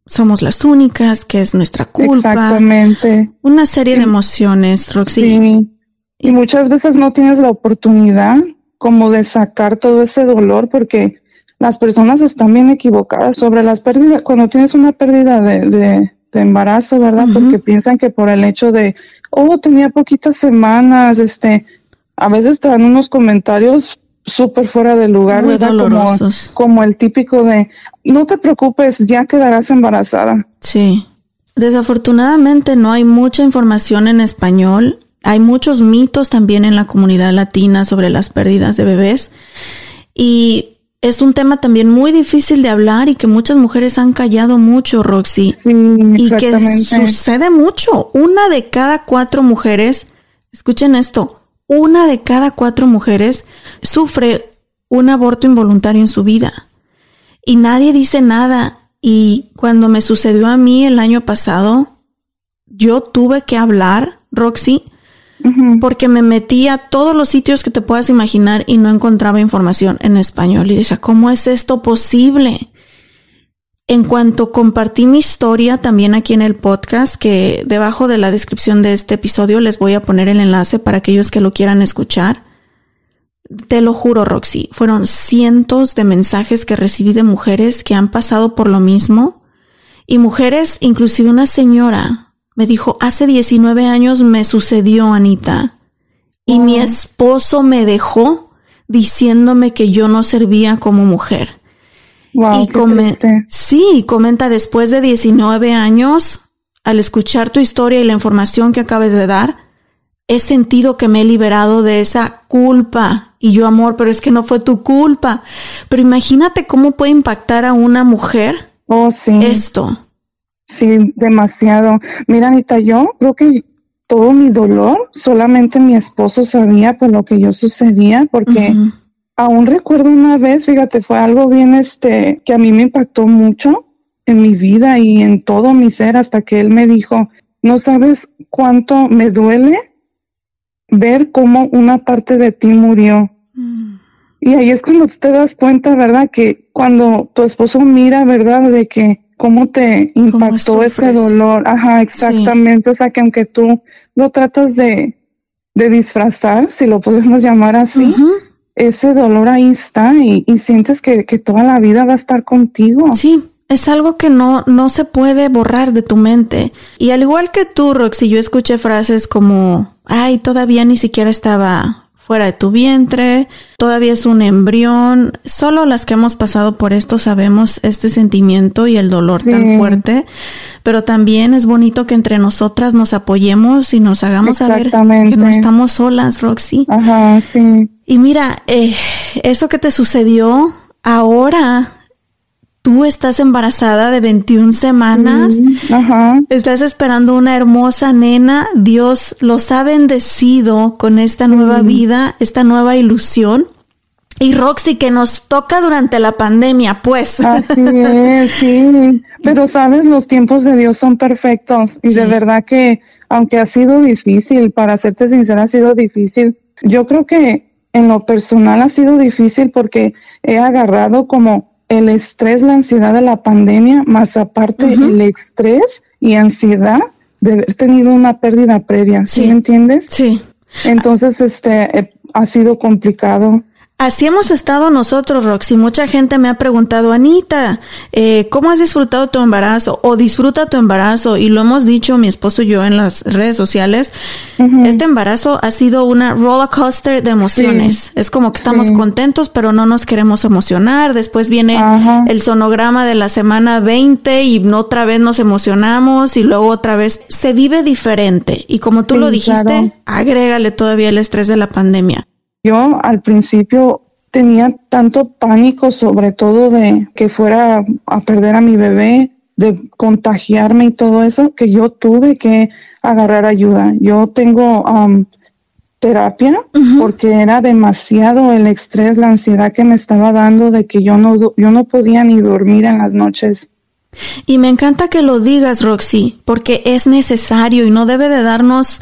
somos las únicas, que es nuestra culpa. Exactamente. Una serie de emociones, Roxy. Sí. Y muchas veces no tienes la oportunidad como de sacar todo ese dolor porque las personas están bien equivocadas sobre las pérdidas. Cuando tienes una pérdida de, de, de embarazo, ¿verdad? Porque piensan que por el hecho de, oh, tenía poquitas semanas, este, a veces te dan unos comentarios súper fuera de lugar, Muy ¿verdad? Como, dolorosos. como el típico de, no te preocupes, ya quedarás embarazada. Sí. Desafortunadamente no hay mucha información en español. Hay muchos mitos también en la comunidad latina sobre las pérdidas de bebés. Y es un tema también muy difícil de hablar y que muchas mujeres han callado mucho, Roxy. Sí, y que sucede mucho. Una de cada cuatro mujeres, escuchen esto, una de cada cuatro mujeres sufre un aborto involuntario en su vida. Y nadie dice nada. Y cuando me sucedió a mí el año pasado, yo tuve que hablar, Roxy, Porque me metí a todos los sitios que te puedas imaginar y no encontraba información en español. Y decía, ¿cómo es esto posible? En cuanto compartí mi historia también aquí en el podcast, que debajo de la descripción de este episodio les voy a poner el enlace para aquellos que lo quieran escuchar. Te lo juro, Roxy, fueron cientos de mensajes que recibí de mujeres que han pasado por lo mismo y mujeres, inclusive una señora, me dijo, hace 19 años me sucedió, Anita, y mi esposo me dejó diciéndome que yo no servía como mujer. Wow, y come- sí, comenta después de 19 años, al escuchar tu historia y la información que acabas de dar, he sentido que me he liberado de esa culpa. Y yo, amor, pero es que no fue tu culpa. Pero imagínate cómo puede impactar a una mujer Oh, sí. esto. Sí, demasiado. Mira, Anita, yo creo que todo mi dolor, solamente mi esposo sabía por lo que yo sucedía, porque Ujú. aún recuerdo una vez, fíjate, fue algo bien, este, que a mí me impactó mucho en mi vida y en todo mi ser, hasta que él me dijo, no sabes cuánto me duele ver cómo una parte de ti murió. Y ahí es cuando te das cuenta, ¿verdad? Que cuando tu esposo mira, ¿verdad? De que cómo te impactó ese sufres. dolor. Ajá, exactamente. O sea, que aunque tú lo tratas de, de disfrazar, si lo podemos llamar así, ese dolor ahí está y, y sientes que, que toda la vida va a estar contigo. Sí, es algo que no, no se puede borrar de tu mente. Y al igual que tú, Roxy, yo escuché frases como, ay, todavía ni siquiera estaba fuera de tu vientre, todavía es un embrión. Solo las que hemos pasado por esto sabemos este sentimiento y el dolor tan fuerte. Pero también es bonito que entre nosotras nos apoyemos y nos hagamos saber que no estamos solas, Roxy. Ajá, sí. Y mira, eh, eso que te sucedió ahora, tú estás embarazada de 21 semanas, Mm, Ajá. estás esperando una hermosa nena, Dios los ha bendecido con esta nueva vida, esta nueva ilusión. Y Roxy, que nos toca durante la pandemia, pues. Así es, sí. Pero sabes, los tiempos de Dios son perfectos y de verdad que, aunque ha sido difícil, para serte sincera, ha sido difícil. Yo creo que en lo personal ha sido difícil porque he agarrado como el estrés, la ansiedad de la pandemia, más aparte el estrés y ansiedad de haber tenido una pérdida previa, ¿sí, Sí. me entiendes? Sí. Entonces, este, eh, ha sido complicado. Así hemos estado nosotros, Roxy. Mucha gente me ha preguntado, Anita, eh, ¿cómo has disfrutado tu embarazo? O disfruta tu embarazo. Y lo hemos dicho mi esposo y yo en las redes sociales. Este embarazo ha sido una roller coaster de emociones. Es como que estamos Sí. contentos, pero no nos queremos emocionar. Después viene el sonograma de la semana 20 y otra vez nos emocionamos y luego otra vez se vive diferente. Y como tú Sí, lo dijiste, claro. agrégale todavía el estrés de la pandemia. Yo al principio tenía tanto pánico, sobre todo de que fuera a perder a mi bebé, de contagiarme y todo eso, que yo tuve que agarrar ayuda. Yo tengo um, terapia porque era demasiado el estrés, la ansiedad que me estaba dando de que yo no, yo no podía ni dormir en las noches. Y me encanta que lo digas, Roxy, porque es necesario y no debe de darnos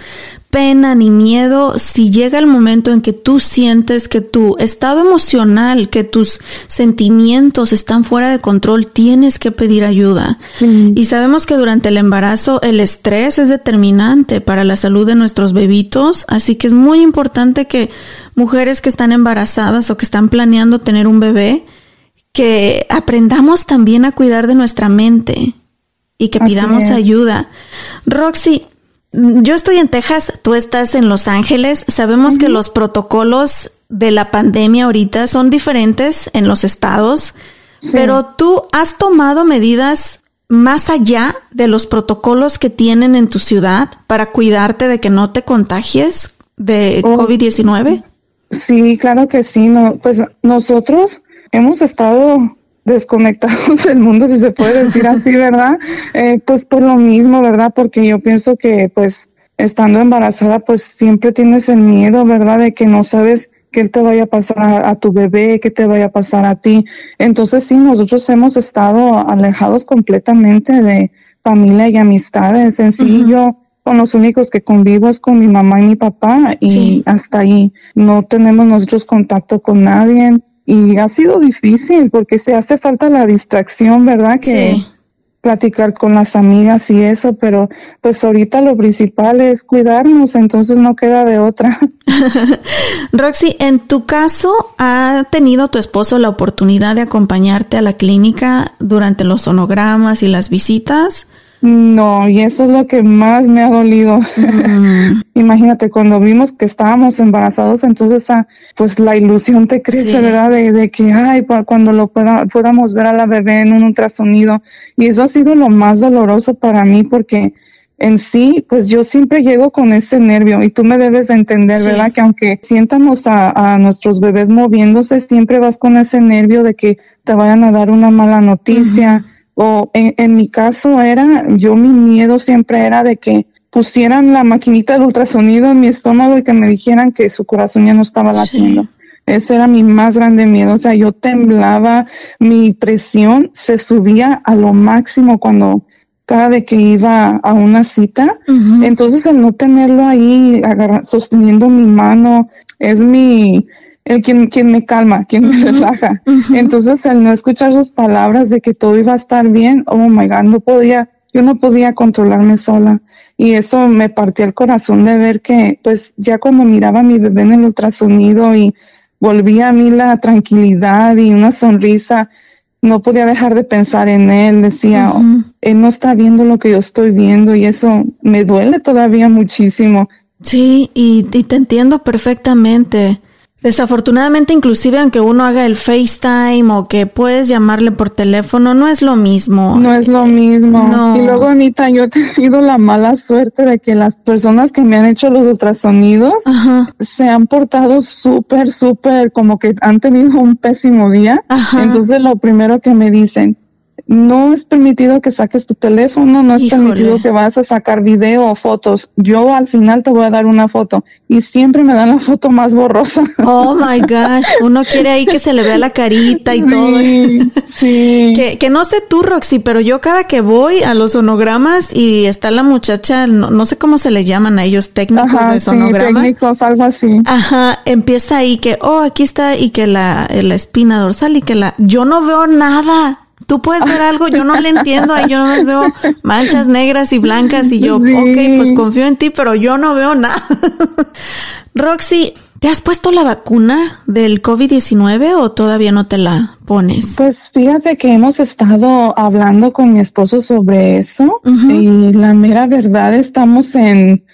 pena ni miedo si llega el momento en que tú sientes que tu estado emocional, que tus sentimientos están fuera de control, tienes que pedir ayuda. Y sabemos que durante el embarazo el estrés es determinante para la salud de nuestros bebitos, así que es muy importante que mujeres que están embarazadas o que están planeando tener un bebé, que aprendamos también a cuidar de nuestra mente y que Así pidamos es. ayuda. Roxy, yo estoy en Texas, tú estás en Los Ángeles. Sabemos que los protocolos de la pandemia ahorita son diferentes en los estados, Sí. pero tú has tomado medidas más allá de los protocolos que tienen en tu ciudad para cuidarte de que no te contagies de Oh, COVID-19. Sí, claro que sí. No, pues nosotros hemos estado desconectados del mundo, si se puede decir así, ¿verdad? Eh, pues por lo mismo, ¿verdad? Porque yo pienso que, pues, estando embarazada, pues siempre tienes el miedo, ¿verdad? De que no sabes qué te vaya a pasar a, a tu bebé, qué te vaya a pasar a ti. Entonces, sí, nosotros hemos estado alejados completamente de familia y amistades. En sí, yo con los únicos que convivo es con mi mamá y mi papá y Sí. hasta ahí no tenemos nosotros contacto con nadie y ha sido difícil porque se hace falta la distracción, ¿verdad? Que Sí. platicar con las amigas y eso, pero pues ahorita lo principal es cuidarnos, entonces no queda de otra. Roxy, en tu caso, ¿ha tenido tu esposo la oportunidad de acompañarte a la clínica durante los sonogramas y las visitas? No, y eso es lo que más me ha dolido. Mm. Imagínate, cuando vimos que estábamos embarazados, entonces ah, pues la ilusión te crece, Sí. ¿verdad? De, de que, ay, cuando lo pueda, podamos ver a la bebé en un ultrasonido. Y eso ha sido lo más doloroso para mí porque en sí, pues yo siempre llego con ese nervio y tú me debes de entender, Sí. ¿verdad? Que aunque sientamos a, a nuestros bebés moviéndose, siempre vas con ese nervio de que te vayan a dar una mala noticia. O en, en mi caso era, yo mi miedo siempre era de que pusieran la maquinita del ultrasonido en mi estómago y que me dijeran que su corazón ya no estaba latiendo. Ese era mi más grande miedo. O sea, yo temblaba, mi presión se subía a lo máximo cuando cada vez que iba a una cita. Entonces, el no tenerlo ahí agarra- sosteniendo mi mano es mi, el quien, quien me calma, quien me relaja. Entonces, el no escuchar sus palabras de que todo iba a estar bien, oh my God, no podía, yo no podía controlarme sola. Y eso me partía el corazón de ver que, pues, ya cuando miraba a mi bebé en el ultrasonido y volvía a mí la tranquilidad y una sonrisa, no podía dejar de pensar en él. Decía, él no está viendo lo que yo estoy viendo y eso me duele todavía muchísimo. Sí, y, y te entiendo perfectamente. Desafortunadamente, inclusive aunque uno haga el FaceTime o que puedes llamarle por teléfono, no es lo mismo. No es lo mismo. No. Y luego, Anita, yo he tenido la mala suerte de que las personas que me han hecho los ultrasonidos Ajá, se han portado súper, súper, como que han tenido un pésimo día. Ajá. Entonces, lo primero que me dicen, no es permitido que saques tu teléfono, no es Híjole. permitido que vas a sacar video o fotos. Yo al final te voy a dar una foto y siempre me dan la foto más borrosa. Oh my gosh, uno quiere ahí que se le vea la carita y todo. Sí. Que, que no sé tú, Roxy, pero yo cada que voy a los sonogramas y está la muchacha, no, no sé cómo se le llaman a ellos, técnicos Ajá, de sí, sonogramas. técnicos, algo así. Ajá, empieza ahí que, oh, aquí está, y que la, la espina dorsal y que la, yo no veo nada. Tú puedes ver algo, yo no le entiendo, yo no veo manchas negras y blancas y yo, Sí. ok, pues confío en ti, pero yo no veo nada. Roxy, ¿te has puesto la vacuna del COVID-19 o todavía no te la pones? Pues fíjate que hemos estado hablando con mi esposo sobre eso y la mera verdad estamos en,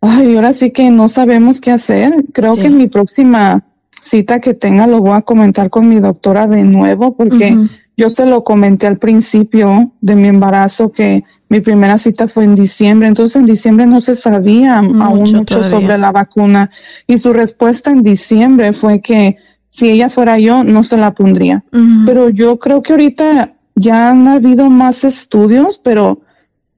ay, ahora sí que no sabemos qué hacer. Creo Sí. que en mi próxima cita que tenga lo voy a comentar con mi doctora de nuevo porque. Yo se lo comenté al principio de mi embarazo que mi primera cita fue en diciembre, entonces en diciembre no se sabía aún Mucho mucho todavía. sobre la vacuna y su respuesta en diciembre fue que si ella fuera yo no se la pondría. Pero yo creo que ahorita ya han habido más estudios, pero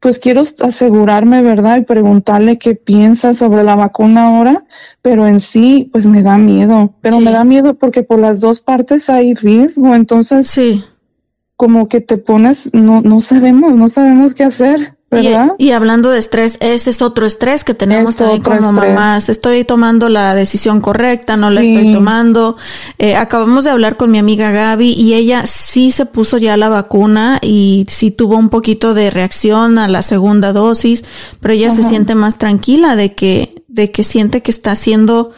pues quiero asegurarme, ¿verdad? Y preguntarle qué piensa sobre la vacuna ahora, pero en sí, pues me da miedo. Pero Sí. me da miedo porque por las dos partes hay riesgo, entonces Sí. Como que te pones, no, no sabemos, no sabemos qué hacer, ¿verdad? Y, y hablando de estrés, ese es otro estrés que tenemos Es también como estrés. mamás. Estoy tomando la decisión correcta, no la Sí. estoy tomando. Eh, acabamos de hablar con mi amiga Gaby y ella sí se puso ya la vacuna y sí tuvo un poquito de reacción a la segunda dosis, pero ella se siente más tranquila de que, de que siente que está haciendo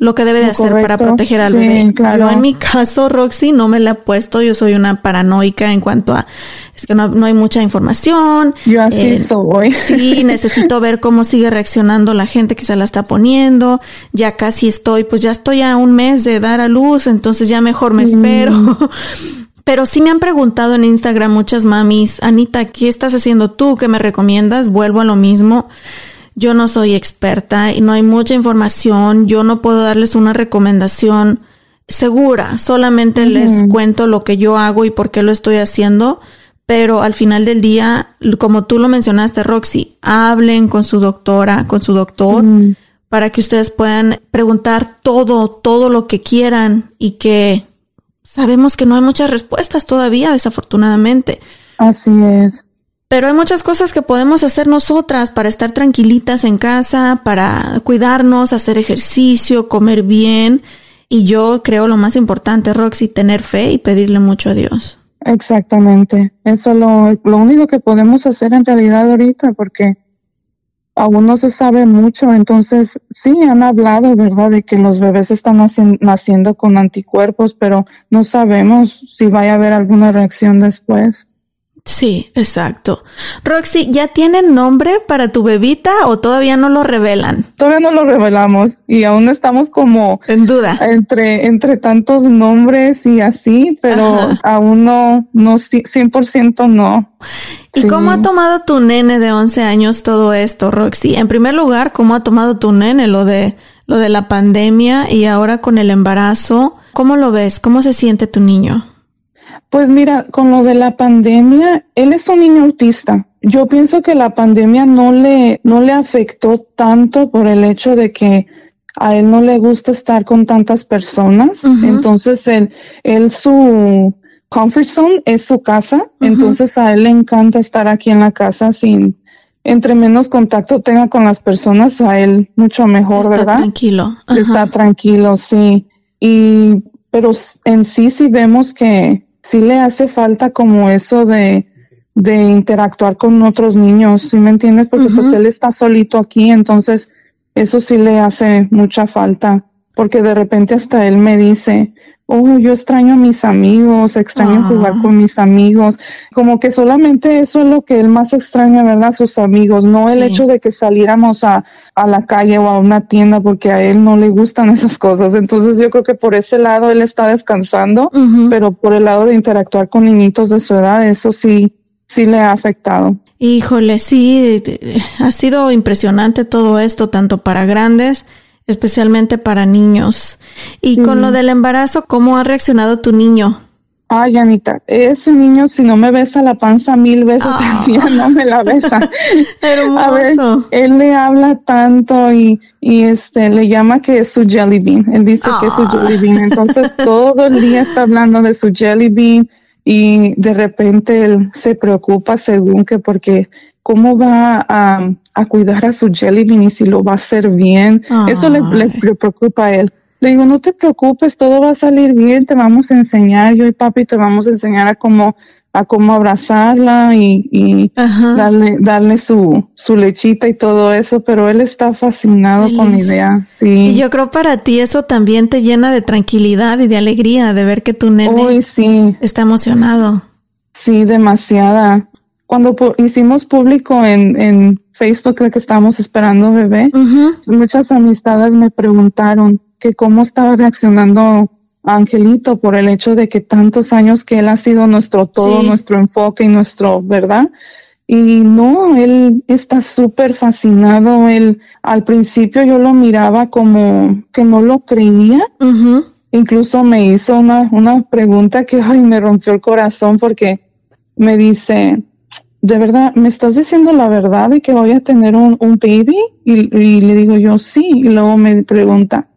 lo que debe de hacer para proteger al Sí, bebé. claro. Yo en mi caso, Roxy, no me la he puesto. Yo soy una paranoica en cuanto a, es que no, no hay mucha información. Yo así Eh, soy. Sí, necesito ver cómo sigue reaccionando la gente que se la está poniendo. Ya casi estoy, pues ya estoy a un mes de dar a luz, entonces ya mejor me espero. Pero sí me han preguntado en Instagram muchas mamis, Anita, ¿qué estás haciendo tú? ¿Qué me recomiendas? Vuelvo a lo mismo. Yo no soy experta y no hay mucha información. Yo no puedo darles una recomendación segura. Solamente les cuento lo que yo hago y por qué lo estoy haciendo. Pero al final del día, como tú lo mencionaste, Roxy, hablen con su doctora, con su doctor, para que ustedes puedan preguntar todo, todo lo que quieran y que sabemos que no hay muchas respuestas todavía, desafortunadamente. Así es. Pero hay muchas cosas que podemos hacer nosotras para estar tranquilitas en casa, para cuidarnos, hacer ejercicio, comer bien. Y yo creo lo más importante, Roxy, tener fe y pedirle mucho a Dios. Exactamente. Eso es lo, único que podemos hacer en realidad ahorita, porque aún no se sabe mucho. Entonces, sí, han hablado, ¿verdad?, de que los bebés están naci- naciendo con anticuerpos, pero no sabemos si vaya a haber alguna reacción después. Sí, exacto. Roxy, ¿ya tienen nombre para tu bebita o todavía no lo revelan? Todavía no lo revelamos y aún estamos como En duda. entre, entre tantos nombres y así, pero Ajá. aún no, no, ci- 100% no. ¿Y Sí. cómo ha tomado tu nene de 11 años todo esto, Roxy? En primer lugar, ¿cómo ha tomado tu nene lo de lo de la pandemia y ahora con el embarazo? ¿Cómo lo ves? ¿Cómo se siente tu niño? Pues mira, con lo de la pandemia, él es un niño autista. Yo pienso que la pandemia no le, no le afectó tanto por el hecho de que a él no le gusta estar con tantas personas. Entonces, él, él su comfort zone es su casa. Entonces, a él le encanta estar aquí en la casa sin, entre menos contacto tenga con las personas, a él mucho mejor, Está ¿verdad? tranquilo. Ajá. está tranquilo, sí. Y, pero en sí, sí vemos que sí le hace falta como eso de, de interactuar con otros niños, ¿sí me entiendes? Porque pues él está solito aquí, entonces eso sí le hace mucha falta. Porque de repente hasta él me dice, oh, yo extraño a mis amigos, extraño Ah. jugar con mis amigos. Como que solamente eso es lo que él más extraña, ¿verdad? Sus amigos, no el hecho de que saliéramos a, a la calle o a una tienda porque a él no le gustan esas cosas. Entonces yo creo que por ese lado él está descansando, pero por el lado de interactuar con niñitos de su edad, eso sí, sí le ha afectado. Híjole, sí, ha sido impresionante todo esto, tanto para grandes, especialmente para niños. Y con lo del embarazo, ¿cómo ha reaccionado tu niño? Ay, Anita, ese niño si no me besa la panza mil veces Ah. al día, no me la besa. A ver, Hermoso. él le habla tanto y, y este le llama que es su jelly bean. Él dice que es su Ah. jelly bean. Entonces todo el día está hablando de su jelly bean y de repente él se preocupa según que porque cómo va a, a cuidar a su jelly bean y si lo va a hacer bien. Eso le, le- Ay. le preocupa a él. Le digo, no te preocupes, todo va a salir bien, te vamos a enseñar, yo y papi te vamos a enseñar a cómo, a cómo abrazarla y, darle, darle su, su lechita y todo eso, pero él está fascinado con la idea, sí. Y yo creo para ti eso también te llena de tranquilidad y de alegría de ver que tu nene sí, está emocionado. sí, demasiada. Cuando pu- hicimos público en, en Facebook de que estábamos esperando bebé, muchas amistades me preguntaron que cómo estaba reaccionando Angelito por el hecho de que tantos años que él ha sido nuestro todo, Sí. nuestro enfoque y nuestro, ¿verdad? Y no, él está súper fascinado. Él, al principio yo lo miraba como que no lo creía. Incluso me hizo una, una pregunta que ay, me rompió el corazón porque me dice, ¿de verdad me estás diciendo la verdad de que voy a tener un, un baby? Y, y le digo yo, sí. Y luego me pregunta,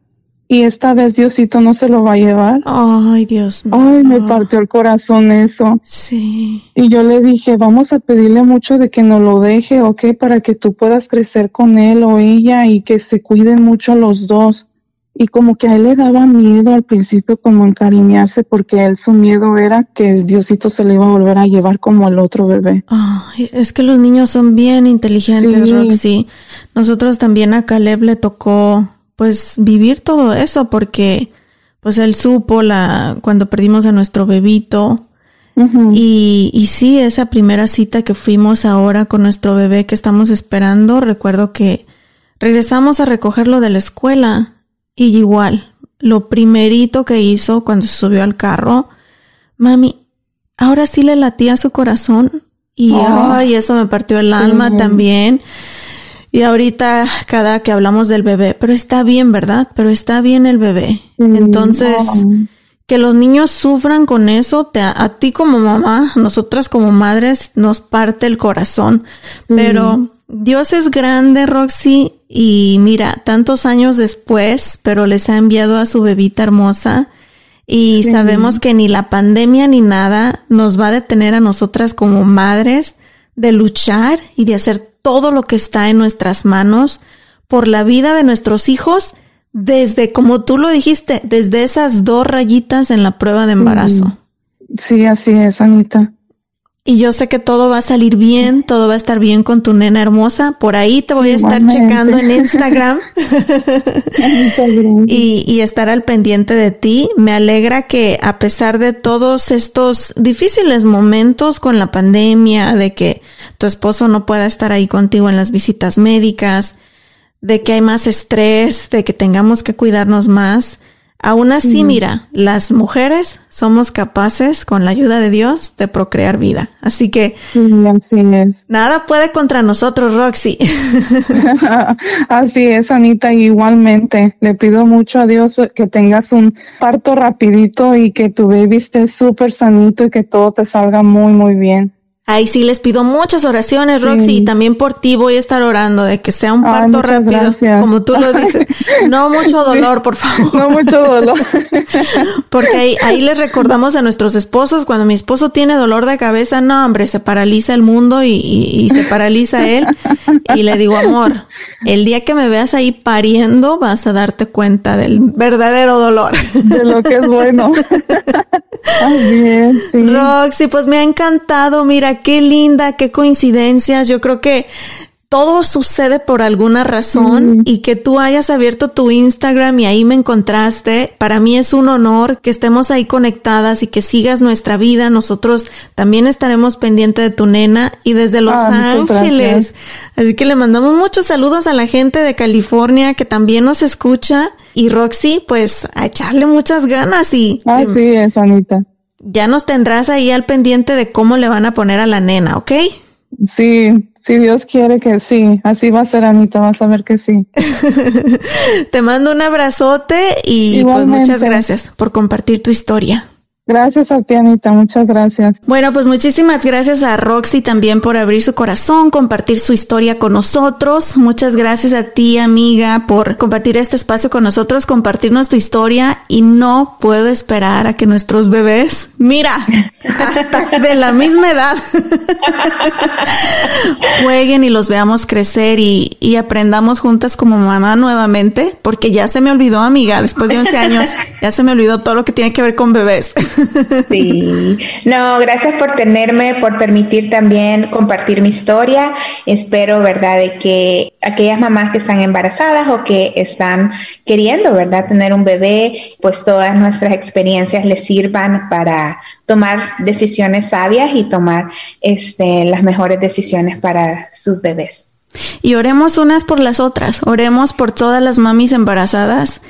¿y esta vez Diosito no se lo va a llevar? Ay, Dios mío. Ay, me partió el corazón eso. Sí. Y yo le dije, vamos a pedirle mucho de que nos lo deje, ¿ok? Para que tú puedas crecer con él o ella y que se cuiden mucho los dos. Y como que a él le daba miedo al principio como encariñarse porque él su miedo era que Diosito se le iba a volver a llevar como el otro bebé. Es que los niños son bien inteligentes, Sí. Roxy. Nosotros también a Caleb le tocó, pues, vivir todo eso porque, pues, él supo la, cuando perdimos a nuestro bebito. Y, y sí, esa primera cita que fuimos ahora con nuestro bebé que estamos esperando, recuerdo que regresamos a recogerlo de la escuela y igual, lo primerito que hizo cuando se subió al carro, mami, ahora sí le latía su corazón y Ah. ay, eso me partió el alma también. Y ahorita cada que hablamos del bebé, pero está bien, ¿verdad? Pero está bien el bebé. Mm, Entonces, que los niños sufran con eso, te, a, ti como mamá, nosotras como madres, nos parte el corazón. Pero Dios es grande, Roxy, y mira, tantos años después, pero les ha enviado a su bebita hermosa. Y sabemos que ni la pandemia ni nada nos va a detener a nosotras como madres de luchar y de hacer todo lo que está en nuestras manos por la vida de nuestros hijos desde, como tú lo dijiste, desde esas dos rayitas en la prueba de embarazo. Sí, así es, Anita. Y yo sé que todo va a salir bien, todo va a estar bien con tu nena hermosa. Por ahí te voy a estar checando en Instagram y, y estar al pendiente de ti. Me alegra que a pesar de todos estos difíciles momentos con la pandemia, de que tu esposo no pueda estar ahí contigo en las visitas médicas, de que hay más estrés, de que tengamos que cuidarnos más. Aún así, mira, las mujeres somos capaces, con la ayuda de Dios, de procrear vida. Así que Sí, así es. nada puede contra nosotros, Roxy. Así es, Anita, igualmente. Le pido mucho a Dios que tengas un parto rapidito y que tu baby esté súper sanito y que todo te salga muy, muy bien. Ay, sí, les pido muchas oraciones, Roxy, Sí. y también por ti voy a estar orando de que sea un parto rápido, gracias. como tú lo dices. No mucho dolor, por favor. No mucho dolor. Porque ahí, ahí les recordamos a nuestros esposos, cuando mi esposo tiene dolor de cabeza, no, hombre, se paraliza el mundo y, y- y se paraliza él. Y le digo, amor, el día que me veas ahí pariendo, vas a darte cuenta del verdadero dolor. de lo que es bueno. Sí. Roxy, pues me ha encantado. Mira, qué linda, qué coincidencias. Yo creo que todo sucede por alguna razón y que tú hayas abierto tu Instagram y ahí me encontraste. Para mí es un honor que estemos ahí conectadas y que sigas nuestra vida. Nosotros también estaremos pendientes de tu nena y desde Los Ah, Ángeles. Así que le mandamos muchos saludos a la gente de California que también nos escucha. Y Roxy, pues a echarle muchas ganas y Así es, Anita. ya nos tendrás ahí al pendiente de cómo le van a poner a la nena, ¿ok? Sí, si Dios quiere que sí. Así va a ser, Anita. Vas a ver que sí. Te mando un abrazote y pues muchas gracias por compartir tu historia. Gracias a ti, Anita. Muchas gracias. Bueno, pues muchísimas gracias a Roxy también por abrir su corazón, compartir su historia con nosotros. Muchas gracias a ti, amiga, por compartir este espacio con nosotros, compartirnos tu historia y no puedo esperar a que nuestros bebés, mira, hasta de la misma edad, jueguen y los veamos crecer y, y aprendamos juntas como mamá nuevamente, porque ya se me olvidó, amiga, después de 11 años, ya se me olvidó todo lo que tiene que ver con bebés. Sí, no, gracias por tenerme, por permitir también compartir mi historia. Espero, ¿verdad?, de que aquellas mamás que están embarazadas o que están queriendo, ¿verdad?, tener un bebé, pues todas nuestras experiencias les sirvan para tomar decisiones sabias y tomar este, las mejores decisiones para sus bebés. Y oremos unas por las otras. Oremos por todas las mamis embarazadas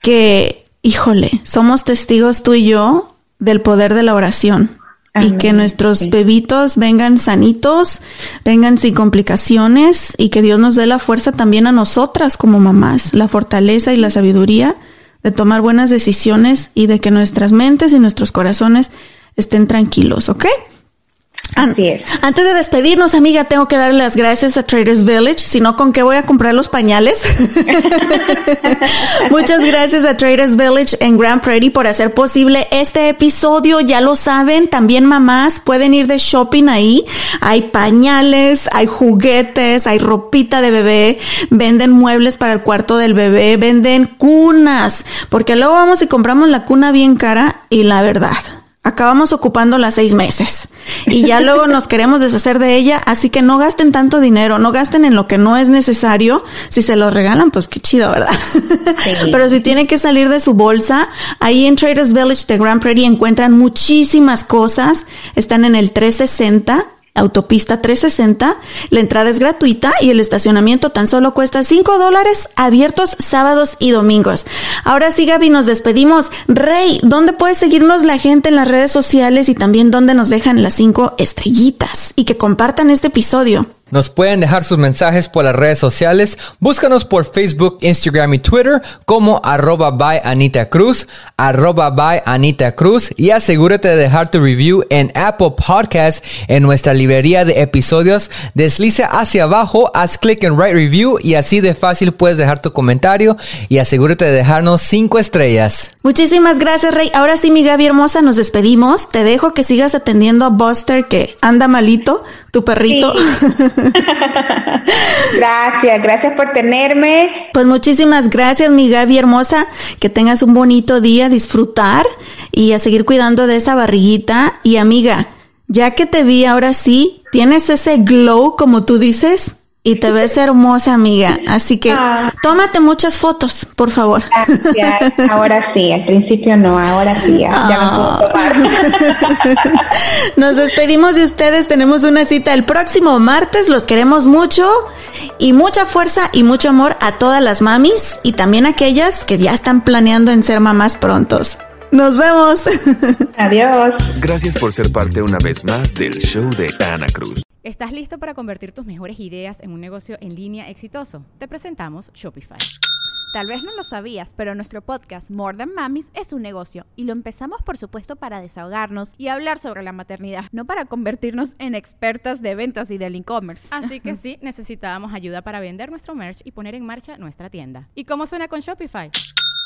que, híjole, somos testigos tú y yo del poder de la oración. Y que nuestros bebitos vengan sanitos, vengan sin complicaciones y que Dios nos dé la fuerza también a nosotras como mamás, la fortaleza y la sabiduría de tomar buenas decisiones y de que nuestras mentes y nuestros corazones estén tranquilos, ¿ok? An- Así es. Antes de despedirnos, amiga, tengo que darle las gracias a Traders Village, si no, ¿con qué voy a comprar los pañales? Muchas gracias a Traders Village en Grand Prairie por hacer posible este episodio. Ya lo saben, también mamás pueden ir de shopping ahí. Hay pañales, hay juguetes, hay ropita de bebé, venden muebles para el cuarto del bebé, venden cunas, porque luego vamos y compramos la cuna bien cara y la verdad. Acabamos ocupando las seis meses y ya luego nos queremos deshacer de ella, así que no gasten tanto dinero, no gasten en lo que no es necesario. Si se lo regalan, pues qué chido, ¿verdad? Pero si tienen que salir de su bolsa, ahí en Traders Village de Grand Prairie encuentran muchísimas cosas. Están en el 360 Autopista 360, la entrada es gratuita y el estacionamiento tan solo cuesta 5 dólares, abiertos sábados y domingos. Ahora sí, Gaby, nos despedimos. Rey, ¿dónde puede seguirnos la gente en las redes sociales y también dónde nos dejan las 5 estrellitas y que compartan este episodio? Nos pueden dejar sus mensajes por las redes sociales. Búscanos por Facebook, Instagram y Twitter como arroba by Anita Cruz, arroba by Anita Cruz y asegúrate de dejar tu review en Apple Podcast en nuestra librería de episodios. Desliza hacia abajo, haz clic en Write Review y así de fácil puedes dejar tu comentario y asegúrate de dejarnos 5 estrellas. Muchísimas gracias, Rey. Ahora sí, mi Gaby hermosa, nos despedimos. Te dejo que sigas atendiendo a Buster, que anda malito, tu perrito. Gracias, gracias por tenerme. Pues muchísimas gracias, mi Gaby hermosa. Que tengas un bonito día, disfrutar y a seguir cuidando de esa barriguita. Y amiga, Ya que te vi ahora sí, tienes ese glow como tú dices y te ves hermosa, amiga. Así que Ah. tómate muchas fotos, por favor. Gracias. Ahora sí, al principio no, ahora sí, ya, ya me puedo tomar. Nos despedimos de ustedes. Tenemos una cita el próximo martes. Los queremos mucho. Y mucha fuerza y mucho amor a todas las mamis y también a aquellas que ya están planeando en ser mamás prontos. Nos vemos. Adiós. Gracias por ser parte una vez más del show de Ana Cruz. ¿Estás listo para convertir tus mejores ideas en un negocio en línea exitoso? Te presentamos Shopify. Tal vez no lo sabías, pero nuestro podcast More Than Mamis es un negocio y lo empezamos por supuesto para desahogarnos y hablar sobre la maternidad, no para convertirnos en expertas de ventas y del e-commerce. Así que sí, necesitábamos ayuda para vender nuestro merch y poner en marcha nuestra tienda. ¿Y cómo suena con Shopify?